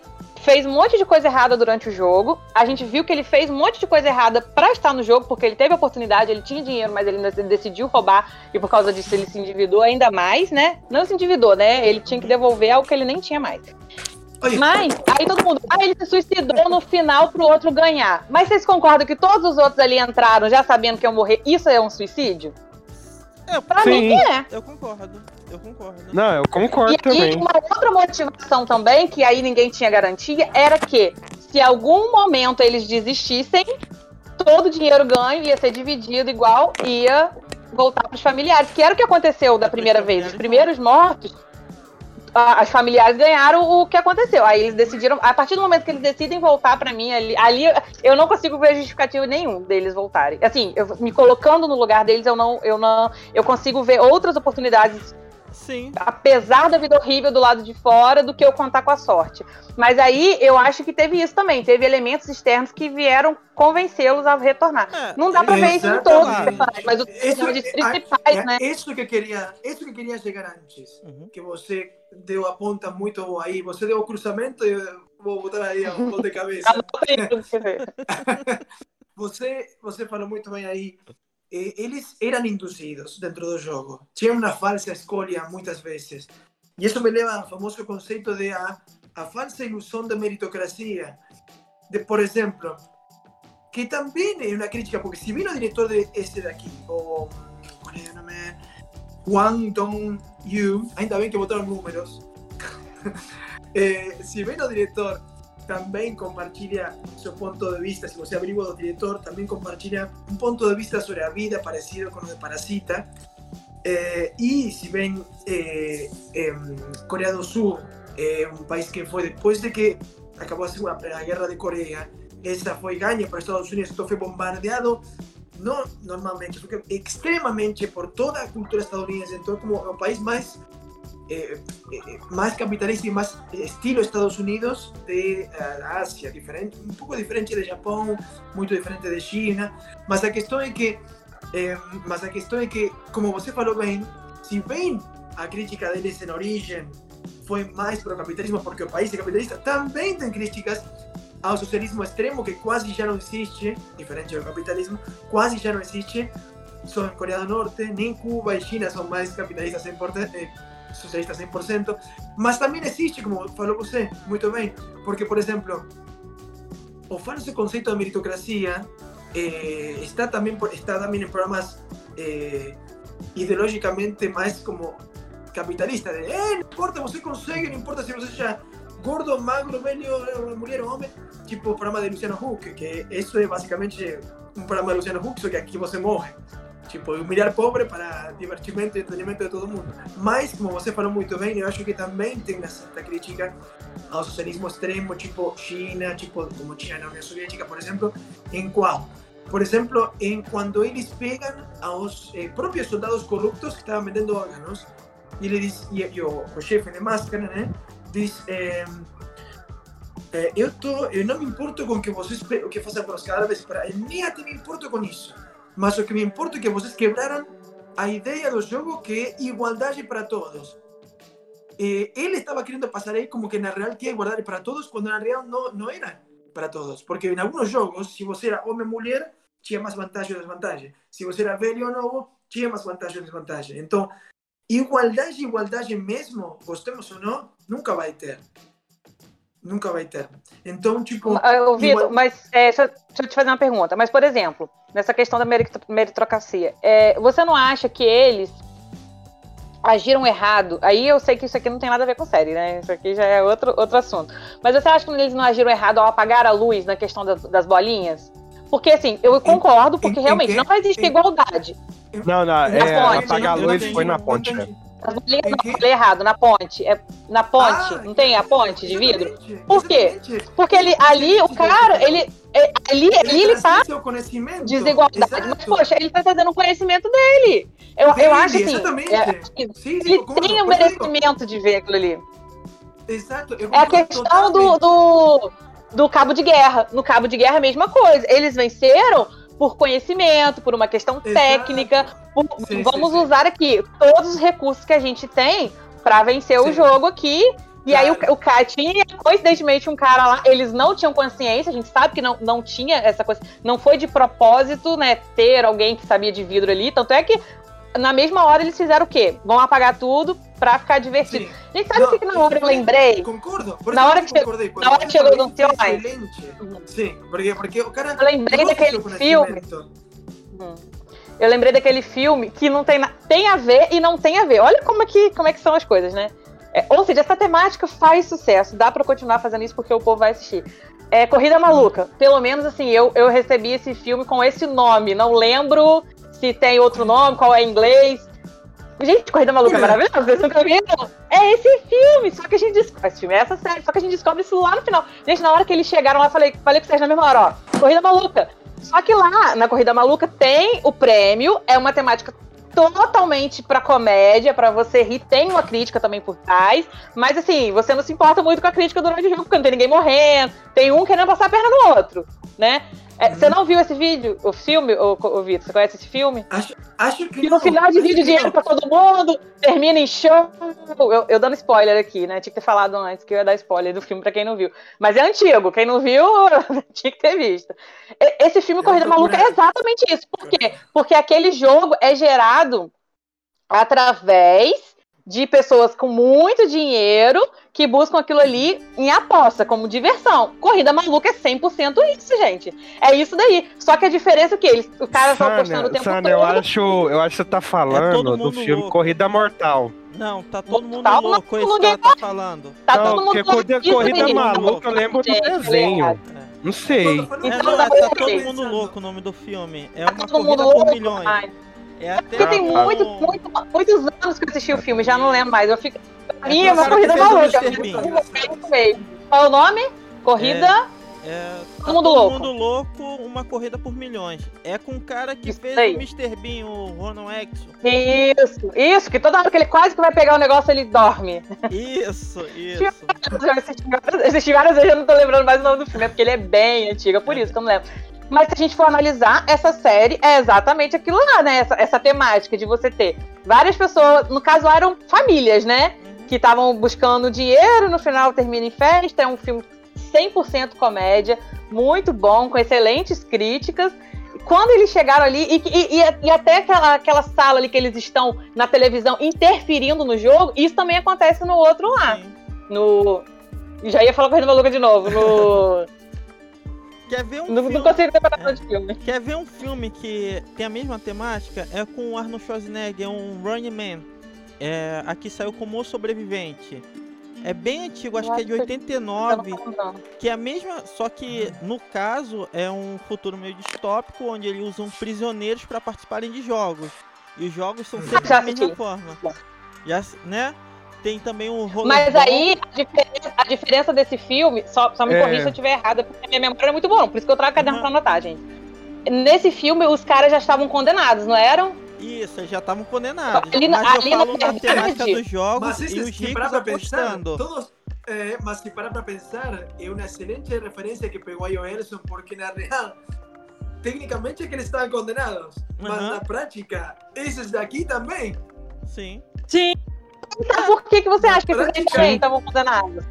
fez um monte de coisa errada durante o jogo. A gente viu que ele fez um monte de coisa errada para estar no jogo, porque ele teve a oportunidade, ele tinha dinheiro, mas ele decidiu roubar e por causa disso ele se endividou ainda mais, né? Não se endividou, né? Ele tinha que devolver algo que ele nem tinha mais. Mas, aí todo mundo, ah, ele se suicidou no final pro outro ganhar. Mas vocês concordam que todos os outros ali entraram já sabendo que iam morrer? Isso é um suicídio? É, pra Sim. mim é. Eu concordo. Eu concordo. Não, eu concordo e também. E uma outra motivação também, que aí ninguém tinha garantia, era que se algum momento eles desistissem, todo o dinheiro ganho ia ser dividido igual, ia voltar para os familiares, que era o que aconteceu da primeira vez. Os primeiros mortos as familiares ganharam o que aconteceu. Aí eles decidiram, a partir do momento que eles decidem voltar para mim ali, ali eu não consigo ver justificativo nenhum deles voltarem. Assim, eu, me colocando no lugar deles, eu não, eu não, eu consigo ver outras oportunidades Sim. Apesar da vida horrível do lado de fora, do que eu contar com a sorte. Mas aí eu acho que teve isso também. Teve elementos externos que vieram convencê-los a retornar. É, não dá pra ver isso em todos os personagens, mas os personagens principais, é, né? Isso que queria, isso que queria chegar antes. Uhum. Que você deu a ponta muito aí. Você deu o cruzamento e vou botar aí a ponta de cabeça. você, você falou muito bem aí eh, eles eram induzidos dentro do jogo. Tinha uma falsa escolha muitas vezes. E isso me leva ao famoso conceito de a, a falsa ilusão da meritocracia. De, por exemplo, que também é uma crítica, porque se vem o diretor de esse daqui, o. Qual é o nome? Wang Dong Yu, ainda bem que botaram números. eh, se vem o diretor también compartiría su punto de vista, si você averigua del director, también compartiría un punto de vista sobre la vida parecido con lo de Parasita. Eh, y si ven eh, Corea del Sur, eh, un país que fue después de que acabó la guerra de Corea, esa fue gaña para Estados Unidos, esto fue bombardeado, no normalmente, fue extremadamente por toda la cultura estadounidense, entonces como un país más eh, eh, más capitalista y más estilo Estados Unidos de uh, Asia, diferente, un pouco diferente de Japão, muito diferente de China, mas a questão que, eh, mas a questão que, como você falou bem, se bem a crítica deles em origem foi mais para o capitalismo, porque o país é capitalista, também tem críticas ao socialismo extremo, que quase já não existe, diferente do capitalismo, quase já não existe, só em Coreia do Norte, nem Cuba e China são mais capitalistas 100%, eh, socialistas 100%, mas também existe, como falou você, muito bem, porque, por exemplo, o falso conceito de meritocracia eh, está, também, está também em programas eh, ideológicamente mais como capitalista, de, eh, não importa, você consegue, não importa se você já gordo, magro, velho, mulher ou homem, tipo o programa de Luciano Huck, que isso é basicamente um programa de Luciano Huck, só que aqui você morre. Tipo, humilhar pobre para divertimento e entretenimento de todo mundo. Mas, como você falou muito bem, eu acho que também tem uma certa crítica ao socialismo extremo, tipo China, tipo como China na União Soviética, por exemplo, em qual? Por exemplo, em quando eles pegam aos eh, próprios soldados corruptos que estavam vendendo órgãos, e ele diz, e, e o, o chefe de máscara, né, diz, eh, eh, eu, tô, eu não me importo com que vocês o que façam para os árabes, para nem até me importo com isso. Mas o que me importa é que vocês quebraram a ideia do jogo que é igualdade para todos. Eh, ele estava querendo passar aí como que na real tinha igualdade para todos, quando na real não, não era para todos. Porque em alguns jogos, se você era homem ou mulher, tinha mais vantagem ou desvantagem. Se você era velho ou novo, tinha mais vantagem ou desvantagem. Então, igualdade, igualdade mesmo, gostemos ou não, nunca vai ter. Nunca vai ter. Então, tipo. Eu, Vitor, igual... mas é, deixa, deixa, eu te fazer uma pergunta. Mas, por exemplo, nessa questão da meritocracia, é, você não acha que eles agiram errado? Aí eu sei que isso aqui não tem nada a ver com série, né? Isso aqui já é outro, outro assunto. Mas você acha que eles não agiram errado ao apagar a luz na questão das, das bolinhas? Porque, assim, eu concordo, porque em, realmente em não existe igualdade. Não, não, é, apagar a luz foi na ponte, né? As bolinhas não, falei errado, na ponte. É na ponte, ah, não tem a ponte de vidro? Por quê? Porque ele, ali o cara, ele. é- Ali, ali ele tá desigualdade. Exato. Mas, poxa, ele tá trazendo o conhecimento dele. Eu, Dele, eu acho assim. é, Sim, sim, ele concordo, tem o merecimento de ver aquilo ali. Exato. É a questão do, do, do cabo de guerra. No cabo de guerra, é a mesma coisa. Eles venceram por conhecimento, por uma questão Exato. técnica. por- Sim, vamos sim, sim. usar aqui todos os recursos que a gente tem pra vencer o Sim. jogo aqui. E aí Claro. o, o cara tinha, coincidentemente, um cara lá, eles não tinham consciência, a gente sabe que não, não tinha essa coisa, não foi de propósito, né, ter alguém que sabia de vidro ali, tanto é que na mesma hora eles fizeram o quê? Vão apagar tudo pra ficar divertido. Sim. Gente, sabe o que, na hora eu lembrei? Concordo. Por Na hora que concordei. Na hora que chegou no Online. excelente. Sim, porque, porque o cara. Eu lembrei daquele conhecimento. Hum. Eu lembrei daquele filme que não tem, na- tem a ver e não tem a ver. Olha como é que, como é que são as coisas, né? É, ou seja, essa temática faz sucesso. Dá pra continuar fazendo isso porque o povo vai assistir. É Corrida Maluca. Pelo menos assim, eu, eu recebi esse filme com esse nome. Não lembro se tem outro nome, qual é em inglês. Gente, Corrida Maluca é Olha. maravilhoso. Vocês nunca viram? É esse filme. Só que a gente descobre. Esse filme é essa série. Só que a gente descobre isso lá no final. Gente, na hora que eles chegaram lá, falei, falei com vocês na mesma hora, ó. Corrida Maluca. Só que lá, na Corrida Maluca, tem o prêmio, é uma temática totalmente pra comédia, pra você rir, tem uma crítica também por trás, mas assim, você não se importa muito com a crítica durante o jogo, porque não tem ninguém morrendo, tem um querendo passar a perna no outro, né? É, Você não viu esse vídeo, o filme, ô, ô Vitor? Você conhece esse filme? Acho, acho que Que no não, final divide que dinheiro não. pra todo mundo, termina em show. Eu, eu dando spoiler aqui, né? Tinha que ter falado antes que eu ia dar spoiler do filme pra quem não viu. Mas é antigo, quem não viu tinha que ter visto. E- Esse filme Eu Corrida Maluca é exatamente isso. Por quê? Porque aquele jogo é gerado através de pessoas com muito dinheiro que buscam aquilo ali em aposta, como diversão. Corrida Maluca é 100% isso, gente. É isso daí. Só que a diferença é que eles, o cara tá apostando o tempo Sânia, todo. eu acho, eu acho que você tá falando todo do filme louco. Corrida Mortal. Não, tá todo mundo Tá, louco, é não, isso que ela tá falando. Tá não, todo mundo porque corrida, louco, corrida maluca eu lembro do Gente, desenho. É. Não sei. É, não, é, tá todo mundo louco o nome do filme. É Tá uma corrida por milhões. ai. É até Porque tem tá. muito, muito, muitos anos que eu assisti o filme, já não lembro mais. Eu fico. Pra mim É é uma corrida maluca. Qual é o nome? Corrida. É, tá Todo mundo todo louco. mundo louco, uma corrida por milhões. É com o cara que Isso fez aí. o Mr. Bean, o Ronald Exo. Isso, isso, que toda hora que ele quase que vai pegar o negócio, ele dorme. Isso, isso. Assisti várias, vezes, eu não tô lembrando mais o nome do filme, é porque ele é bem antigo, é por isso que eu não lembro. Mas se a gente for analisar, essa série é exatamente aquilo lá, né? Essa, essa temática de você ter várias pessoas, no caso eram famílias, né? Uhum. que estavam buscando dinheiro, no final termina em festa, é um filme 100% comédia, muito bom, com excelentes críticas. Quando eles chegaram ali, e, e, e, até aquela, aquela sala ali que eles estão na televisão interferindo no jogo, isso também acontece no outro lá. Sim. No. Já ia falar Corrida Maluca de novo. No. Quer ver um não, filme... não consigo lembrar é. de filme. Quer ver um filme que tem a mesma temática? É com o Arnold Schwarzenegger, um Running Man. É, aqui saiu como O Sobrevivente. É bem antigo, acho que é de 89. Que é a mesma, só que no caso é um futuro meio distópico onde eles usam prisioneiros para participarem de jogos. E os jogos são sempre da mesma forma. Já, né? Tem também o rolê. Mas aí, a diferença, a diferença, desse filme, só, só me é. corrija se eu estiver errada, porque a minha memória é muito boa, por isso que eu trago o caderno uhum. pra anotar, gente. Nesse filme, os caras já estavam condenados, não eram? Isso, já estavam condenados. Ali, mas ali eu falo na temática dos jogos mas e os ricos apostando. Todos, é, mas se parar para pensar, é uma excelente referência que pegou a Joelson, porque na real, tecnicamente é que eles estavam condenados, mas na prática, esses daqui também. Sim. Sim. Então, por que, que você acha que esses também estavam condenados?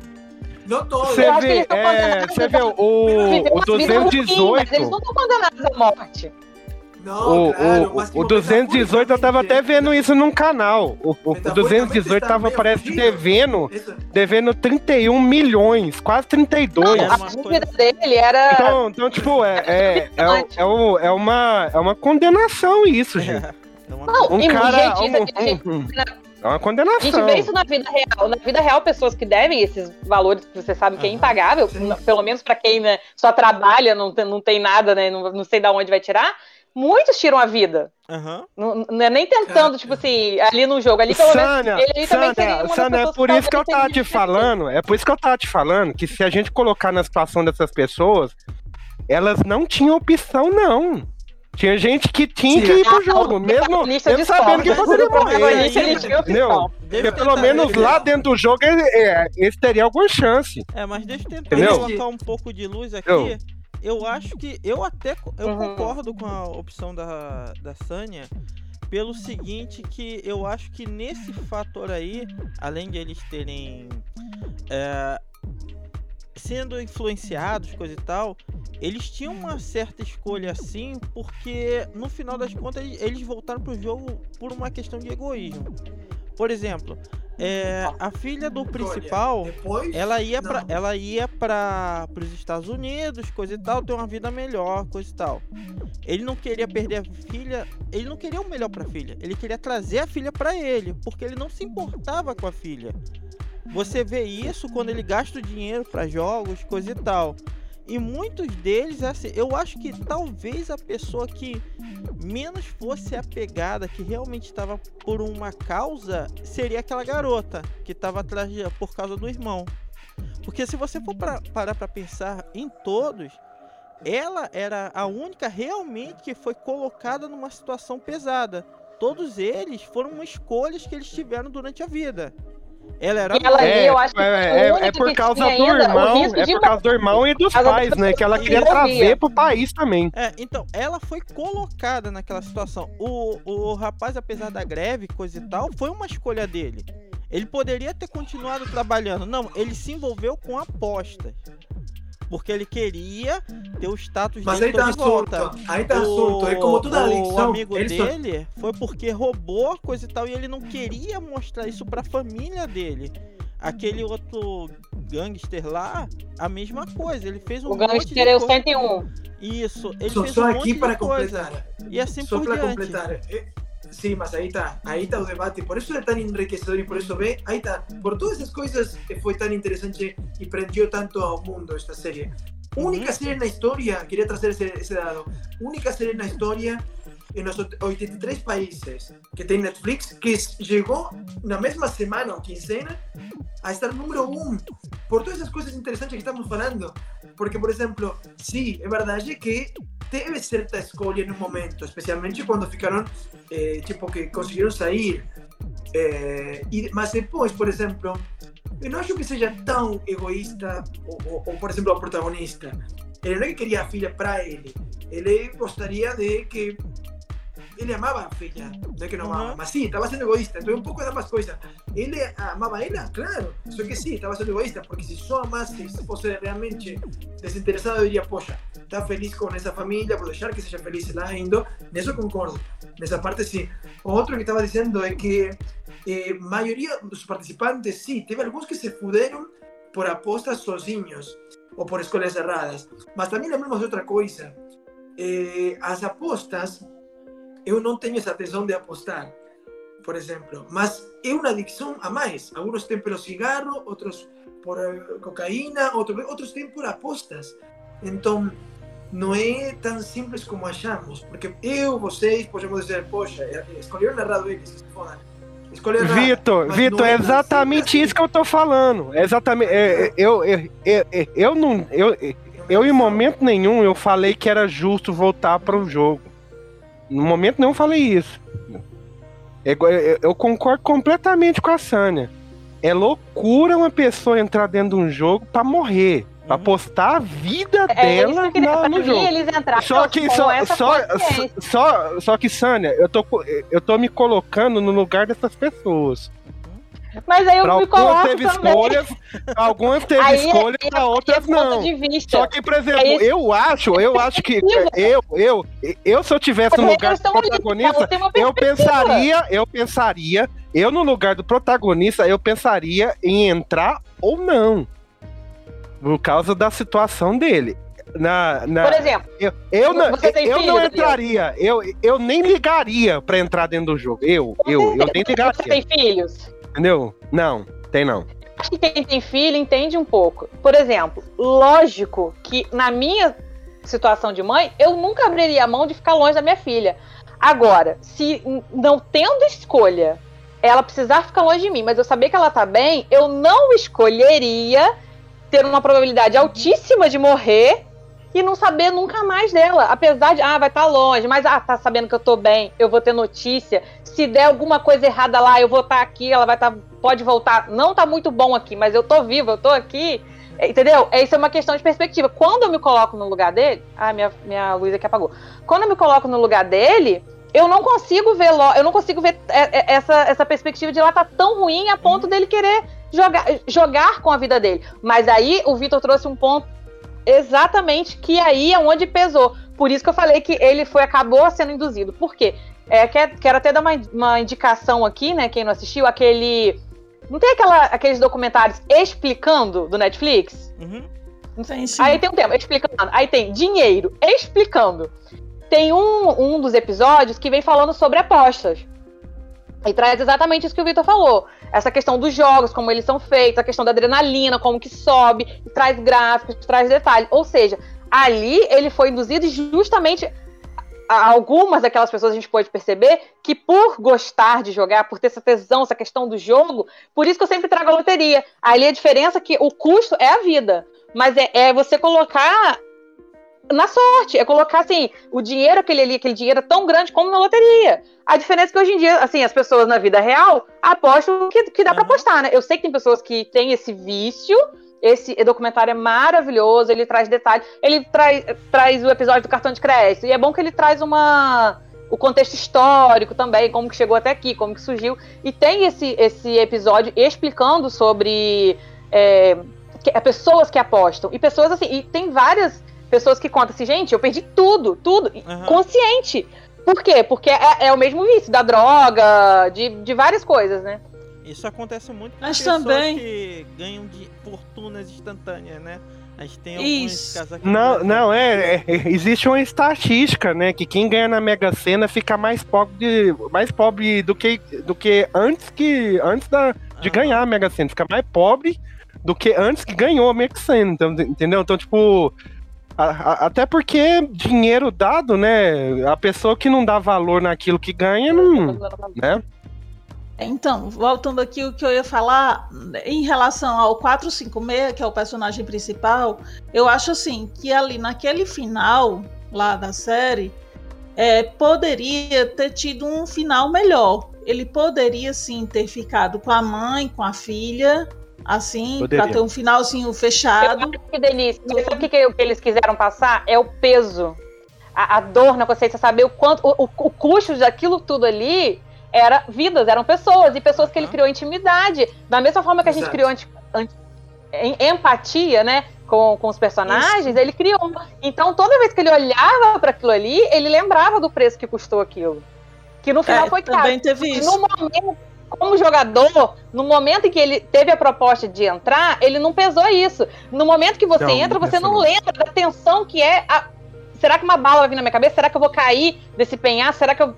Não todos. Você vê, é, você vê o, o 218. Eles não estão condenados à morte. Não, o, claro, o, o 218 eu tava até vendo isso num canal. O, o, o 218 tava, parece, devendo, devendo 31 milhões, quase 32. Não, a dúvida dele era. Então, então tipo, é, é, é, é, é, uma, é uma condenação isso, gente. Não, um cara. Gente, um, um, é uma condenação. A gente vê isso na vida real. Na vida real, pessoas que devem esses valores que você sabe que é impagável, pelo menos para quem né, só trabalha, não tem, não tem nada, né? Não, não sei de onde vai tirar muitos tiram a vida. Uhum. Não, não, é nem tentando, tipo assim, ali no jogo. Ali pelo Sânia, menos. Ele Sânia, também Sânia, é por isso que eu tava te falando. É por isso que eu tava te falando que se a gente colocar na situação dessas pessoas, elas não tinham opção, não. Tinha gente que tinha Sim. que ir pro jogo, mesmo, mesmo sabendo que poderia morrer. Entendeu? Porque pelo menos lá dentro do jogo ele, é, eles teriam alguma chance. É, mas deixa eu tentar entendeu? colocar um pouco de luz aqui. Eu eu acho que eu até eu uhum. concordo com a opção da, da Sânia pelo seguinte que eu acho que nesse fator aí, além de eles terem é, sendo influenciados, coisa e tal, eles tinham uma certa escolha assim, porque no final das contas eles voltaram pro jogo por uma questão de egoísmo. Por exemplo, é, a filha do principal, Depois, ela ia para ela ia para os Estados Unidos, coisa e tal, ter uma vida melhor, coisa e tal. Ele não queria perder a filha, ele não queria o melhor para a filha, ele queria trazer a filha para ele, porque ele não se importava com a filha. Você vê isso quando ele gasta o dinheiro para jogos, coisa e tal. E muitos deles, assim, eu acho que talvez a pessoa que menos fosse apegada, que realmente estava por uma causa, seria aquela garota que estava atrás de, por causa do irmão. Porque se você for pra, parar para pensar em todos, ela era a única realmente que foi colocada numa situação pesada. Todos eles foram escolhas que eles tiveram durante a vida. Ela era ela ali, é, eu acho que é, é, é por causa do irmão, é por causa do irmão e dos pais, né? Que ela queria trazer pro país também. É, então, ela foi colocada naquela situação. O, o rapaz, apesar da greve, coisa e tal, foi uma escolha dele. Ele poderia ter continuado trabalhando. Não, ele se envolveu com apostas. Porque ele queria ter o status Mas dele aí tá de volta. Aí tá assunto. É como toda a O amigo dele foi porque roubou a coisa e tal e ele não queria mostrar isso pra família dele. Aquele outro gangster lá, a mesma coisa. Ele fez um O gangster é o 101. Isso, ele só, fez só um aqui para completar. E assim só por diante. completar. Eh, Sí, mas ahí está, ahí está el debate. Por eso es tan enriquecedor y por eso ve, ahí está. Por todas esas cosas fue tan interesante y prendió tanto al mundo esta serie. Única serie en la historia, quería traer ese, ese dado, única serie en la historia en los 83 países que tiene Netflix, que llegó la misma semana o quincena a estar número uno por todas esas cosas interesantes que estamos hablando. Porque, por ejemplo, sí, es verdad que teve certa escolha no momento, especialmente quando ficaram, eh, tipo, que conseguiram sair. Eh, mas depois, por exemplo, eu não acho que seja tão egoísta, ou, ou, ou por exemplo, o protagonista. Ele não é que queria a filha para ele, ele gostaria de que ele amava a filha, não é que não amava, Uhum. mas sim, estava sendo egoísta. Então é um pouco das duas coisas. Ele amava ela, claro, só que sim, estava sendo egoísta, porque se só amasse, se fosse realmente desinteresado, eu diria, poxa, está feliz com essa família, vou deixar que seja feliz lá indo. Nisso eu concordo, nessa parte sim. O outro que estava dizendo é que eh, maioria dos participantes, sim, teve alguns que se fuderam por apostas sozinhos ou por escolhas erradas. Mas também lembramos de outra coisa. Eh, as apostas, eu não tenho essa tesão de apostar, por exemplo, mas é uma adicção a mais. Alguns têm pelo cigarro, outros por eh, cocaína, outros, outros têm por apostas. Então, não é tão simples como achamos, porque eu, vocês, podemos dizer, poxa, escolheram errado eles, que se errado. Vitor, Vitor, é é exatamente isso que eu tô falando. É exatamente. é, é, eu, eu, eu, eu, eu não. Eu, eu, em momento nenhum, eu falei que era justo voltar para o jogo. No momento nenhum, eu falei isso. É igual- Eu, eu concordo completamente com a Sânia. É loucura uma pessoa entrar dentro de um jogo pra morrer. Pra Uhum. postar a vida É isso que dela eu queria na- pra no mim, jogo. Só que só, só, só, só que, Sânia, eu tô, eu tô me colocando no lugar dessas pessoas. Mas aí eu Pra me algumas coloco teve também. algumas, algumas teve Aí é- escolhas, pra é outras não. Só que, por exemplo, Aí- eu acho, eu acho que eu, eu, eu se eu tivesse no lugar do protagonista, eu pensaria, eu pensaria, eu no lugar do protagonista, eu pensaria em entrar ou não. Por causa da situação dele. Na, na, Por exemplo, eu, eu não, Você eu filho, não entraria, eu, eu nem ligaria pra entrar dentro do jogo. Eu, eu, eu nem você ligaria. tem filhos? Entendeu? Não, tem não. Acho que quem tem filho entende um pouco. Por exemplo, lógico que na minha situação de mãe, eu nunca abriria a mão de ficar longe da minha filha. Agora, se não tendo escolha, ela precisar ficar longe de mim, mas eu saber que ela tá bem, eu não escolheria ter uma probabilidade altíssima de morrer e não saber nunca mais dela. Apesar de, ah, vai estar longe, mas ah, tá sabendo que eu tô bem, eu vou ter notícia. Se der alguma coisa errada lá, eu vou estar aqui, ela vai estar, pode voltar. Não tá muito bom aqui, mas eu tô viva, eu tô aqui. É, Entendeu? Isso é uma questão de perspectiva. Quando eu me coloco no lugar dele. Ah, minha, minha luz aqui apagou. Quando eu me coloco no lugar dele, eu não consigo ver lo- eu não consigo ver é, é, essa, essa perspectiva de lá tá tão ruim a ponto dele querer jogar, jogar com a vida dele. Mas aí o Vitor trouxe um ponto exatamente que aí é onde pesou. Por isso que eu falei que ele foi acabou sendo induzido. Por quê? É, quer- quero até dar uma, uma indicação aqui, né? Quem não assistiu, aquele. Não tem aquela, aqueles documentários explicando do Netflix? Uhum. Tem sim. Aí tem um tema, explicando. Aí tem dinheiro, explicando. Tem um, um dos episódios que vem falando sobre apostas. E traz exatamente isso que o Vitor falou. Essa questão dos jogos, como eles são feitos, a questão da adrenalina, como que sobe, traz gráficos, traz detalhes. Ou seja, ali ele foi induzido justamente algumas daquelas pessoas a gente pode perceber que por gostar de jogar, por ter essa tesão, essa questão do jogo, por isso que eu sempre trago a loteria. Ali a diferença é que o custo é a vida. Mas é, é você colocar na sorte, é colocar assim, o dinheiro aquele ali, aquele dinheiro é tão grande como na loteria. A diferença é que hoje em dia, assim, as pessoas na vida real apostam que, que dá pra Uhum. apostar, né? Eu sei que tem pessoas que têm esse vício. Esse documentário é maravilhoso, ele traz detalhes, ele traz, traz o episódio do cartão de crédito, e é bom que ele traz uma o contexto histórico também, como que chegou até aqui, como que surgiu, e tem esse, esse episódio explicando sobre é, que- é, pessoas que apostam, e pessoas assim, e tem várias pessoas que contam assim, gente, eu perdi tudo, tudo, Aham. consciente. Por quê? Porque é, é o mesmo vício da droga, de, de várias coisas, né? Isso acontece muito com Mas pessoas também- que ganham de fortunas instantâneas, né? A gente tem Isso. alguns casos aqui. Não, não, é, é- Existe uma estatística, né? Que quem ganha na Mega Sena fica mais pobre, de- mais pobre do que, do que antes que. Antes da, de Aham. ganhar a Mega Sena. Fica mais pobre do que antes que ganhou a Mega Sena. Então, entendeu? Então, tipo. A- a- até porque dinheiro dado, né? A pessoa que não dá valor naquilo que ganha, não. Né? Então, voltando aqui o que eu ia falar, em relação ao 456, que é o personagem principal, eu acho assim que ali naquele final lá da série, é, poderia ter tido um final melhor. Ele poderia sim ter ficado com a mãe, com a filha, assim, Poderia. para ter um finalzinho Eu fechado. acho que delícia. O que, que eles quiseram passar? É o peso. a, a dor na consciência, saber o quanto o, o, o custo daquilo tudo ali era vidas, eram pessoas, e pessoas que ele criou intimidade. Da mesma forma que a gente Exato. criou anti, anti- em- empatia, né? Com, com os personagens, ele criou. Então, toda vez que ele olhava para aquilo ali, ele lembrava do preço que custou aquilo. Que no final É, foi caro. também teve isso. No momento, como jogador, no momento em que ele teve a proposta de entrar, ele não pesou isso. No momento que você Não, entra, você não lembra da tensão que é. a- Será que uma bala vai vir na minha cabeça? Será que eu vou cair desse penhasco? Será que eu.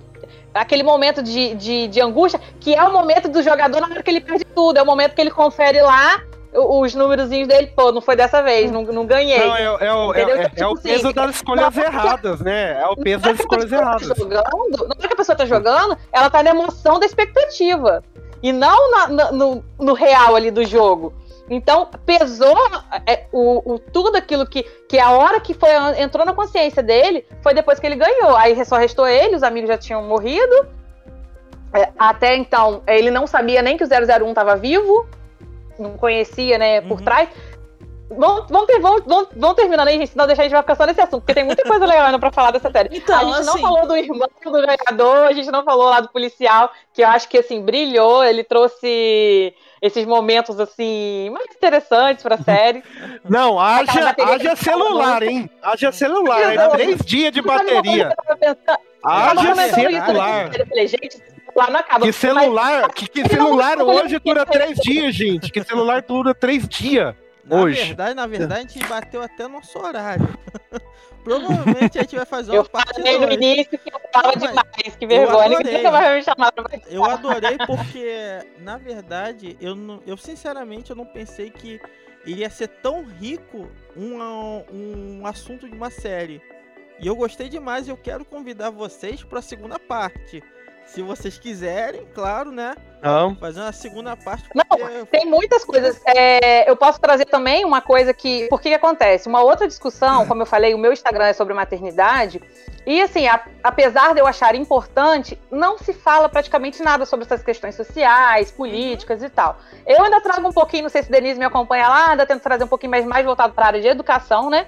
Aquele momento de, de, de angústia, que é o momento do jogador na hora que ele perde tudo. É o momento que ele confere lá os númerozinhos dele. Pô, não foi dessa vez, não, não ganhei. Não, é, é, o- é, o- Entendeu? é, Então, é o tipo peso assim, das escolhas não, erradas, né? É o peso das a escolhas tá erradas. jogando, na hora que a pessoa tá jogando, ela tá na emoção da expectativa. E não na- na- no, no real ali do jogo. Então, pesou é, o, o- tudo aquilo que, que a hora que foi, entrou na consciência dele foi depois que ele ganhou. Aí só restou ele, os amigos já tinham morrido. É, até então, ele não sabia nem que o 001 estava vivo. Não conhecia, né, por Uhum. trás. Vamos, vamos, ter- vamos, vamos, vamos terminando aí, gente, senão deixar a gente vai ficar só nesse assunto, porque tem muita coisa legal ainda pra falar dessa série. Então, a gente não assim- falou do irmão do jogador, a gente não falou lá do policial, que eu acho que assim, brilhou, ele trouxe esses momentos assim, mais interessantes pra série. Não, haja, haja celular, hein? Haja celular, Não. três dias de bateria. Haja isso na celular. eu falei, gente, celular não acaba. Que Mas- celular, que, que Mas- celular Mas- hoje dura três dias, gente. Que celular dura três dias. Na Hoje. verdade, na verdade, a gente bateu até nosso horário. Provavelmente a gente vai fazer uma Eu parte falei no 2. início que eu tava Não, mas demais, que vergonha. Adorei. nunca vai me chamar pra. Eu adorei porque, na verdade, eu, não, eu sinceramente eu não pensei que iria ser tão rico um, um assunto de uma série. E eu gostei demais e eu quero convidar vocês para a segunda parte. Se vocês quiserem, claro, né? Não. Fazer uma segunda parte. Não, Tem muitas coisas. É, eu posso trazer também uma coisa que. Por que que acontece? Uma outra discussão, como eu falei, o meu Instagram é sobre maternidade. E assim, a- apesar de eu achar importante, não se fala praticamente nada sobre essas questões sociais, políticas e tal. Eu ainda trago um pouquinho, não sei se Denise me acompanha lá, ainda tento trazer um pouquinho mais, mais voltado para a área de educação, né?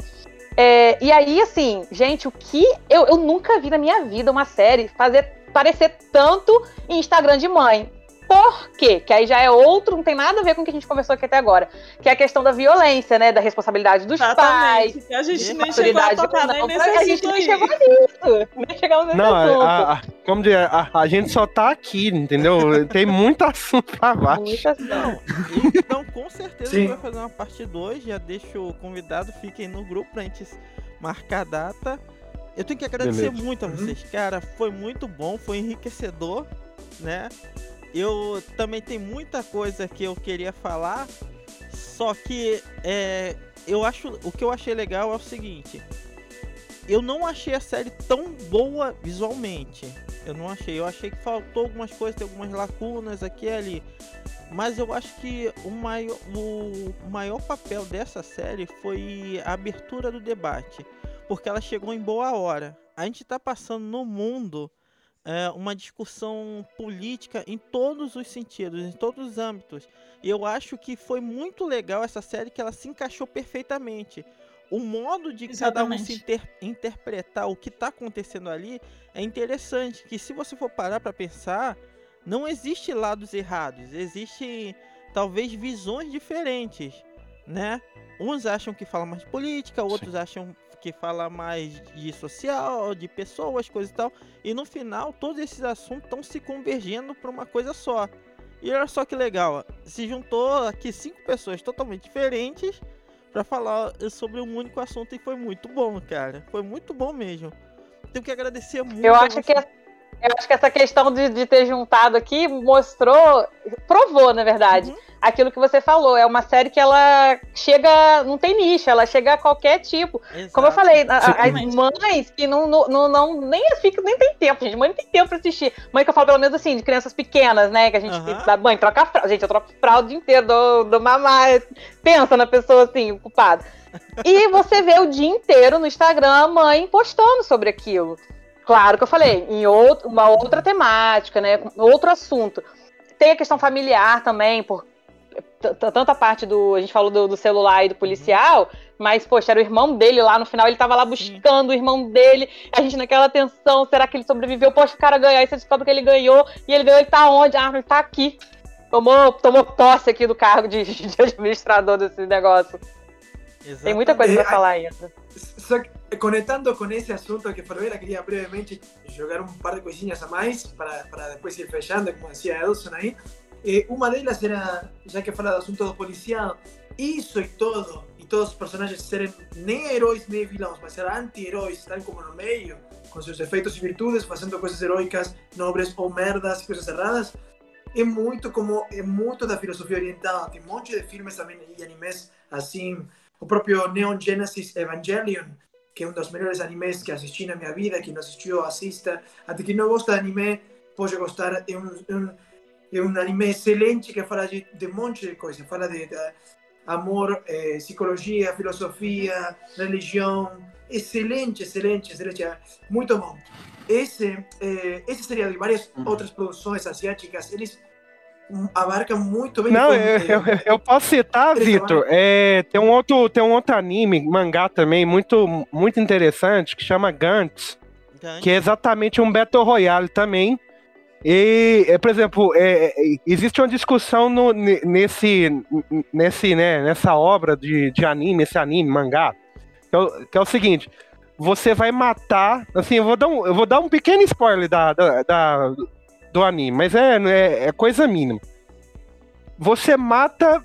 É, e aí, assim, gente, o que eu, eu nunca vi na minha vida uma série fazer parecer tanto em Instagram de mãe. Por quê? Que aí já é outro, não tem nada a ver com o que a gente conversou aqui até agora. Que é a questão da violência, né? Da responsabilidade dos pais. Exatamente. que A gente nem chegou a tocar nem Não, nesse a gente assunto nem chegou nisso. Nem chegamos nesse Não, assunto. a, a- como dizer, a, a gente só tá aqui, entendeu? Tem muito assunto pra baixo. Muitas- Não, então com certeza a Sim. gente vai fazer uma parte 2. Já deixo o convidado, fiquem no grupo pra gente marcar a data. Eu tenho que agradecer Beleza. muito a Uhum. vocês, cara. Foi muito bom, foi enriquecedor, né? Eu também tenho muita coisa que eu queria falar, só que é, eu acho o que eu achei legal é o seguinte. Eu não achei a série tão boa visualmente. Eu não achei. Eu achei que faltou algumas coisas, tem algumas lacunas aqui e ali. Mas eu acho que o maior, o maior papel dessa série foi a abertura do debate. Porque ela chegou em boa hora. A gente está passando no mundo é, uma discussão política em todos os sentidos, em todos os âmbitos. E eu acho que foi muito legal essa série que ela se encaixou perfeitamente. O modo de cada um se Exatamente. inter- interpretar o que está acontecendo ali é interessante. Que se você for parar para pensar, não existe lados errados, existe talvez visões diferentes, né? Uns acham que fala mais de política, outros acham que fala mais de social, de pessoas, coisas e tal. E no final, todos esses assuntos estão se convergendo para uma coisa só. E olha só que legal, se juntou aqui cinco pessoas totalmente diferentes para falar sobre um único assunto e foi muito bom, cara. Foi muito bom mesmo. Tenho que agradecer muito. Eu a acho você. que eu acho que essa questão de, de ter juntado aqui mostrou, provou, na verdade, Uhum. aquilo que você falou. É uma série que ela chega, não tem nicho, ela chega a qualquer tipo. Como eu Exato. falei, a- as mães que não, não, não, nem fica, nem tem tempo, gente. Mãe não tem tempo pra assistir. Mãe que eu falo, pelo menos assim, de crianças pequenas, né? Que a gente Aham. dá mãe, troca fralda. Gente, eu troco fralda o dia inteiro, dou, dou mamar. Pensa na pessoa assim, ocupada. E você vê o dia inteiro no Instagram a mãe postando sobre aquilo. Claro que eu falei, em outro, uma outra temática, né? Outro assunto. Tem a questão familiar também, por tanta parte do. A gente falou do, do celular e do policial, mas, poxa, era o irmão dele lá no final, ele tava lá buscando o irmão dele, a gente naquela tensão, será que ele sobreviveu? Poxa, o cara ganhou, aí você descobre que ele ganhou, e ele ganhou, ele tá onde? Ah, ele tá aqui. Tomou, tomou posse aqui do cargo de, de administrador desse negócio. Exatamente. Tem muita coisa para falar ainda. Só que, conectando com esse assunto que eu queria brevemente jogar um par de coisinhas a mais para, para depois ir fechando, como dizia Elson aí. Eh, uma delas era, já que fala do assunto do policial, isso e todo, e todos os personagens serem nem heróis nem vilões, mas serem anti-heróis, estão como no meio, com seus efeitos e virtudes, fazendo coisas heróicas, nobres ou merdas, coisas erradas. É muito como é muito da filosofia oriental. Tem um monte de filmes também e animes assim. O próprio Neon Genesis Evangelion, que é um dos melhores animes que assisti na minha vida. Quem não assistiu, assista. Até quem não gosta de anime, pode gostar. É um, um é um anime excelente que fala de, de um monte de coisas. Fala de, de amor, eh, psicologia, filosofia, religião. Excelente, excelente, excelente. Muito bom. Esse, eh, esse seria de várias uhum. outras produções asiáticas. Eles abarcam muito bem. Não, eu, eu, eu, posso citar, Vitor. É, tem, um outro, tem um outro anime, mangá também, muito, muito interessante, que chama Gantz. Gantz. Que é exatamente um Battle Royale também e, é, por exemplo, é, é, existe uma discussão no, nesse, nesse, né, nessa obra de, de anime, esse anime, mangá, que é, o, que é o seguinte: você vai matar. Assim, eu vou dar um, eu vou dar um pequeno spoiler da, da, da do anime, mas é, é, é, coisa mínima. Você mata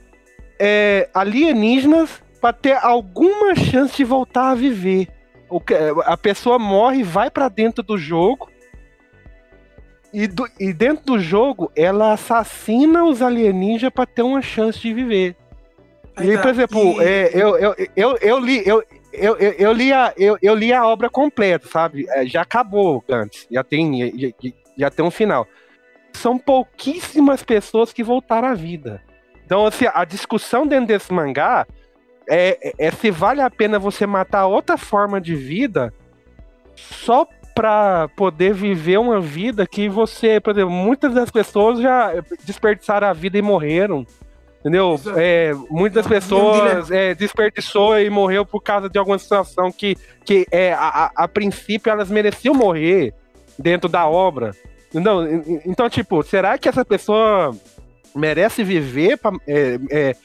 é, alienígenas para ter alguma chance de voltar a viver. O que, a pessoa morre, vai para dentro do jogo e, do, e dentro do jogo, ela assassina os alienígenas para ter uma chance de viver. Aí e, tá. por exemplo, e... é, eu, eu, eu, eu li. Eu, eu, eu, eu, li a, eu, eu li a obra completa, sabe? É, já acabou antes, já tem, já, já tem um final. São pouquíssimas pessoas que voltaram à vida. Então, assim, a discussão dentro desse mangá é, é, é se vale a pena você matar outra forma de vida só para poder viver uma vida que você, por exemplo, muitas das pessoas já desperdiçaram a vida e morreram. Entendeu? É, muitas pessoas é, desperdiçou e morreu por causa de alguma situação que, que é, a, a, princípio elas mereciam morrer dentro da obra. Entendeu? Então, tipo, será que essa pessoa merece viver? Pra, é, é,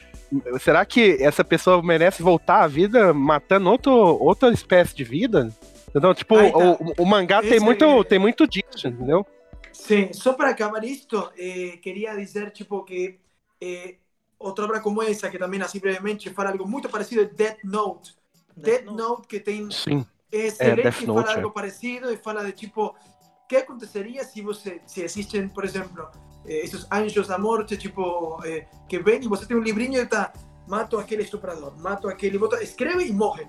será que essa pessoa merece voltar à vida matando outro, outra espécie de vida? Então, tipo, tá. o, o, mangá tem muito, é... tem muito disso, entendeu? Sim, só para acabar isto, eh, queria dizer, tipo, que eh, outra obra como essa, que também, assim, brevemente, fala algo muito parecido, é Death Note. Death, Death Note. que tem... Sim. É excelente, é, fala Note, algo é. parecido e fala de, tipo, que aconteceria se você, se existem, por exemplo, esses anjos da morte, tipo, que vem e você tem um livrinho e tá, mato aquele estuprador, mato aquele, escreve e morre.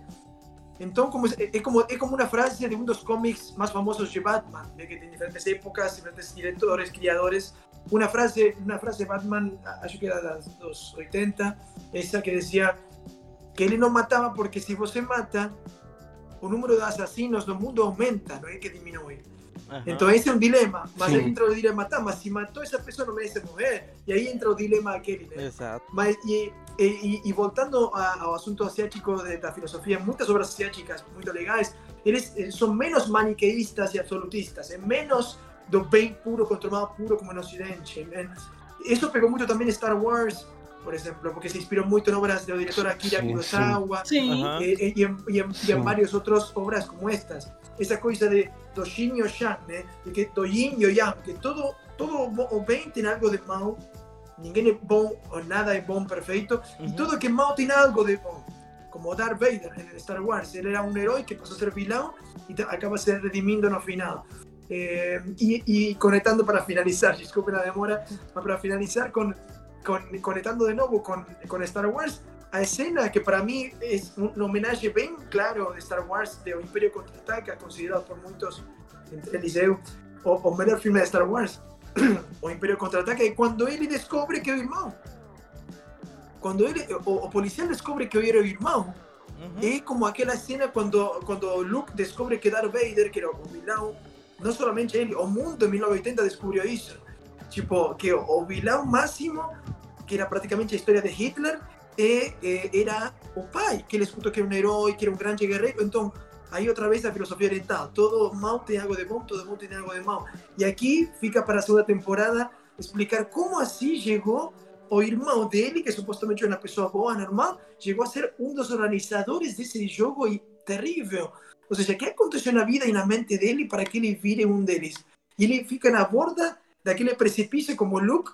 Então, como, é, como, é como uma frase de um dos cómics mais famosos de Batman, de que tem diferentes épocas, diferentes diretores, criadores. Uma frase, uma frase de Batman, acho que era dos 80, essa que dizia que ele não matava porque se você mata, o número de assassinos no mundo aumenta, não é que diminui. Então esse é um dilema, mas Sim. aí entra o dilema, tá, mas se matou essa pessoa não merece morrer, e aí entra o dilema aquele, né? Exato. Mas, e, e, e voltando ao assunto asiático da filosofia, muitas obras asiáticas muito legais, eles, eles são menos maniqueístas e absolutistas, é menos do bem puro contra o mal puro como no ocidente. Isso pegou muito também Star Wars, por exemplo, porque se inspirou muito em obras do diretor Akira Kurosawa sim. E, e, e, em, e, em, várias outras obras como estas. Essa coisa de do yin e o yang, né? De que do yin e o yang, que todo, todo o bem tem algo de mal, ninguém é bom, ou nada é bom perfeito, uhum. e tudo que é mal tem algo de bom. Como Darth Vader em Star Wars, ele era um herói que passou a ser vilão e acaba se redimindo no final. Eh, y, y, conectando para finalizar, disculpen la demora, para finalizar con, con conectando de nuevo con, con Star Wars, a escena que para mí es un homenaje bien claro de Star Wars, de O Imperio Contraataca, considerado por muchos entre el liceo o, o mejor filme de Star Wars, o Imperio Contraataca, y cuando él descubre que es irmão. Cuando él, o, o policial descubre que era irmão, uh -huh. es como aquella escena cuando, cuando Luke descubre que Darth Vader, que era o vilão, não somente ele, o mundo en 1980 descubrió isso. Tipo, que o vilão máximo que era praticamente a história de Hitler, e, e era o pai, que ele escutou que era um herói, que era um grande guerreiro, então aí outra vez a filosofia oriental, todo mal tem algo de bom, todo bom tem algo de mal. E aqui fica para a segunda temporada explicar como assim chegou o irmão dele, que supostamente é uma pessoa boa, normal, chegou a ser um dos organizadores desse jogo e terrível. Ou seja, o que aconteceu na vida e na mente dele para que ele vire um deles? E ele fica na borda daquele precipício como Luke,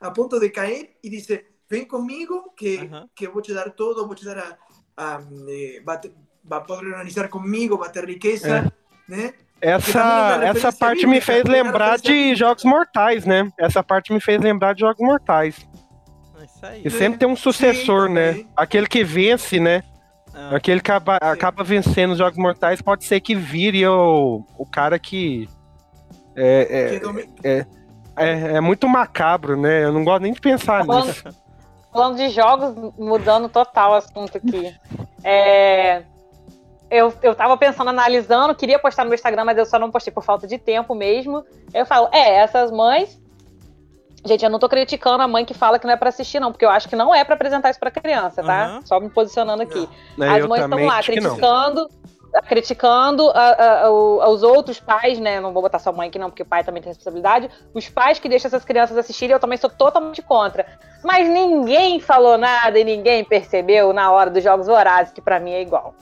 a ponto de cair, e diz: Vem comigo, que, Aham. que eu vou te dar todo, vou te dar a. a eh, vai, te- vai poder organizar comigo, vai ter riqueza, né? Essa, essa parte me fez lembrar de. Jogos Mortais, né? Essa parte me fez lembrar de Jogos Mortais. É Isso aí. E sempre tem um sucessor, né? também. Aquele que vence, né? Ah, Aquele que acaba, acaba vencendo os Jogos Mortais pode ser que vire o, o cara que. É, Que é, é, é muito macabro, né? Eu não gosto nem de pensar Falando- nisso. Falando de jogos, mudando total o assunto aqui. É, eu, eu tava pensando, analisando, queria postar no meu Instagram, mas eu só não postei por falta de tempo mesmo. Eu falo, é, essas mães. Gente, eu não tô criticando a mãe que fala que não é pra assistir, não, porque eu acho que não é pra apresentar isso pra criança, tá? Aham. Só me posicionando aqui. Não. As mães estão lá que não. Criticando, criticando a- a- os outros pais, né? Não vou botar só mãe aqui não, porque o pai também tem responsabilidade. Os pais que deixam essas crianças assistirem, eu também sou totalmente contra. Mas ninguém falou nada e ninguém percebeu na hora dos Jogos Vorazes, que pra mim é igual.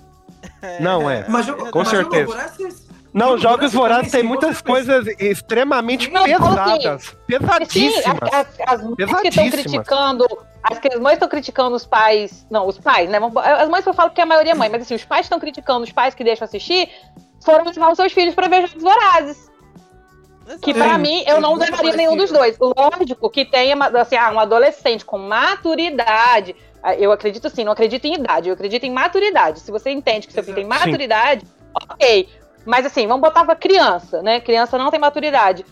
Não é. Mas, Com mas Jogos certeza. Vorazes- Não, Jogos Jogos Vorazes tem muitas coisas extremamente Não, pesadas. Sim, Pesadíssimas. as, as, as mães que estão Pesadíssimas. criticando. As, que as mães estão criticando os pais. Não, os pais, né? As mães que eu falo que a maioria é mãe, mas assim, os pais estão criticando os pais que deixam assistir foram levar os seus filhos pra ver Jogos Vorazes. Que Sim, pra mim, eu sim, não levaria nenhum dos dois. Lógico que tenha assim, ah, um adolescente com maturidade. Ah, Eu acredito sim, não acredito em idade, eu acredito em maturidade. Se você entende que seu filho tem Exato. Sim. maturidade, ok. Mas assim, vamos botar pra criança, né? Criança não tem maturidade.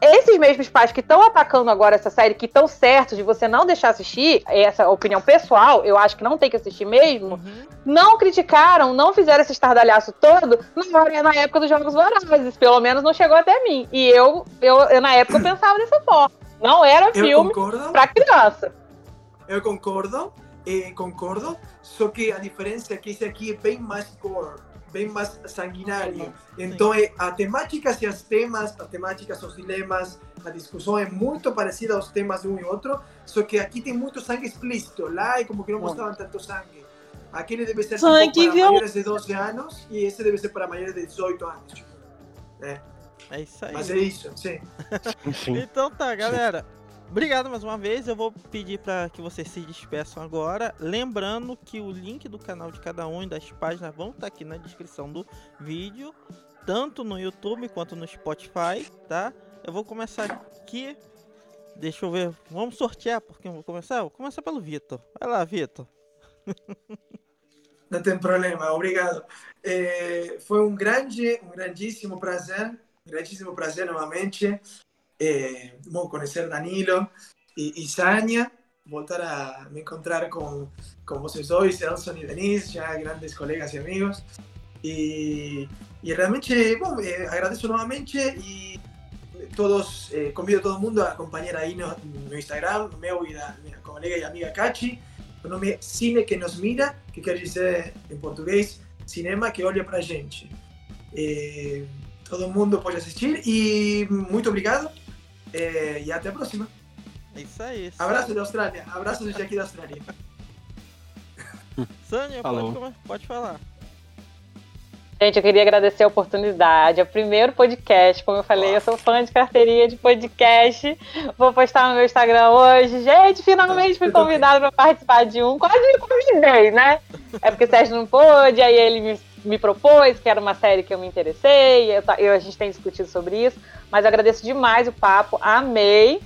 Esses mesmos pais que estão atacando agora essa série, que estão certos de você não deixar assistir, essa é a opinião pessoal, eu acho que não tem que assistir mesmo, Uhum. não criticaram, não fizeram esse estardalhaço todo na, na época dos Jogos Vorazes. Pelo menos não chegou até mim. E eu, eu, eu na época, eu pensava dessa forma. Não era filme pra criança. Eu concordo, eh, concordo, só que a diferença é que esse aqui é bem mais gore, bem mais sanguinário. Então, a temática e as temas, as temáticas, os dilemas, a discussão é muito parecida aos temas de um e outro, só que aqui tem muito sangue explícito. Lá é como que não mostravam tanto sangue. Aquele deve ser tipo, para viol- maiores de 12 anos e esse deve ser para maiores de 18 anos. Tipo. É isso aí. Mas é isso, sim. Sim. Então tá, galera. Obrigado mais uma vez. Eu vou pedir para que vocês se despeçam agora. Lembrando que o link do canal de cada um e das páginas vão estar aqui na descrição do vídeo, tanto no YouTube quanto no Spotify, tá? Eu vou começar aqui. Deixa eu ver. Vamos sortear porque eu vou começar. Vou começar pelo Vitor. Vai lá, Vitor. Não tem problema, obrigado. Eh, foi um grande, um grandíssimo prazer, grandíssimo prazer novamente. Eh, Danilo e, e Sânia, voltar a me encontrar com, com vocês dois, Elson e Denise, já grandes colegas e amigos. E, e realmente, bom, eh, agradeço novamente e todos, eh, convido todo mundo a acompanhar aí no, no Instagram, meu e da minha colega e amiga Kachi. O nome Cine que nos mira, que quer dizer em português cinema que olha pra gente. Eh, todo mundo pode assistir e muito obrigado eh, e até a próxima. É isso aí. Abraço da Austrália, abraço desde aqui da Austrália. Sânia, Falou. pode, pode falar. Gente, eu queria agradecer a oportunidade. É o primeiro podcast, como eu falei, eu sou fã de carteirinha de podcast. Vou postar no meu Instagram hoje. Gente, finalmente fui convidada para participar de um. Quase me convidei, né? É porque o Sérgio não pôde, aí ele me, me propôs, que era uma série que eu me interessei. Eu, eu- a gente tem discutido sobre isso. Mas eu agradeço demais o papo, amei.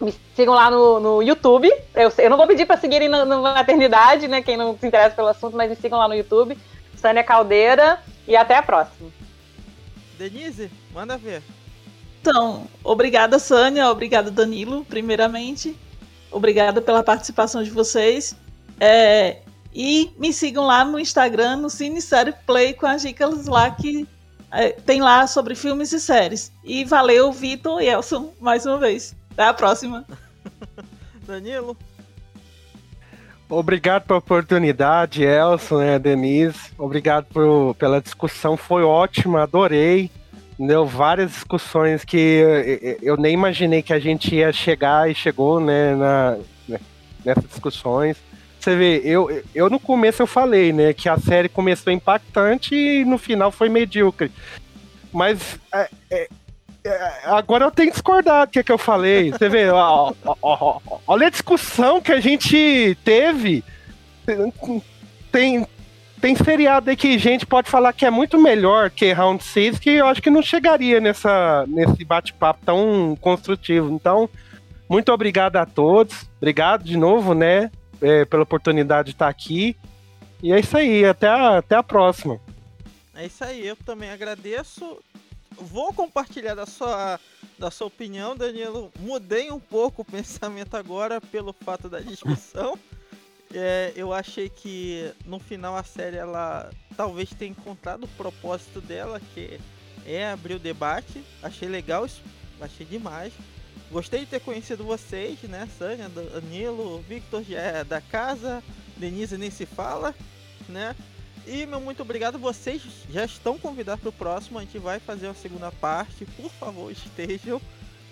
Me sigam lá no, no YouTube. Eu, sei- eu não vou pedir para seguirem na, na maternidade, né? Quem não se interessa pelo assunto, mas me sigam lá no YouTube. Sânia Caldeira. E até a próxima. Denise, manda ver. Então, obrigada, Sânia. Obrigada, Danilo, primeiramente. Obrigada pela participação de vocês. É, e me sigam lá no Instagram, no Cine Série Play, com as dicas lá que tem lá sobre filmes e séries. E valeu, Vitor e Elson, mais uma vez. Até a próxima. Danilo? Obrigado pela oportunidade, Elson, né, Denise. Obrigado por, pela discussão, foi ótima, adorei. Deu várias discussões que eu nem imaginei que a gente ia chegar e chegou, né, na, né, nessas discussões. Você vê, eu, eu no começo eu falei, né, que a série começou impactante e no final foi medíocre. Mas é, é, é, agora eu tenho que discordar do que, que eu falei. Você vê, ó, ó, ó, olha a discussão que a gente teve. Tem, tem seriado aí que gente pode falar que é muito melhor que Round 6, que eu acho que não chegaria nessa, nesse bate-papo tão construtivo. Então, muito obrigado a todos. Obrigado de novo, né? É, pela oportunidade de estar aqui. E é isso aí, até a, até a próxima. É isso aí, eu também agradeço. Vou compartilhar da sua, da sua opinião, Danilo. Mudei um pouco o pensamento agora pelo fato da discussão. É, eu achei que no final a série ela talvez tenha encontrado o propósito dela, que é abrir o debate. Achei legal isso, achei demais. Gostei de ter conhecido vocês, né? Sânia, Danilo, Victor já é da casa, Denise nem se fala, né? E meu muito obrigado, vocês já estão convidados para o próximo, a gente vai fazer uma segunda parte, por favor estejam,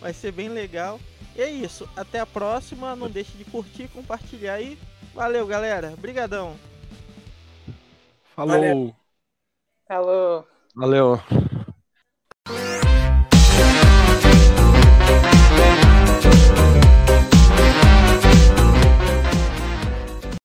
vai ser bem legal. E é isso, até a próxima, não deixe de curtir, compartilhar e valeu galera, brigadão. Falou. Falou. Valeu.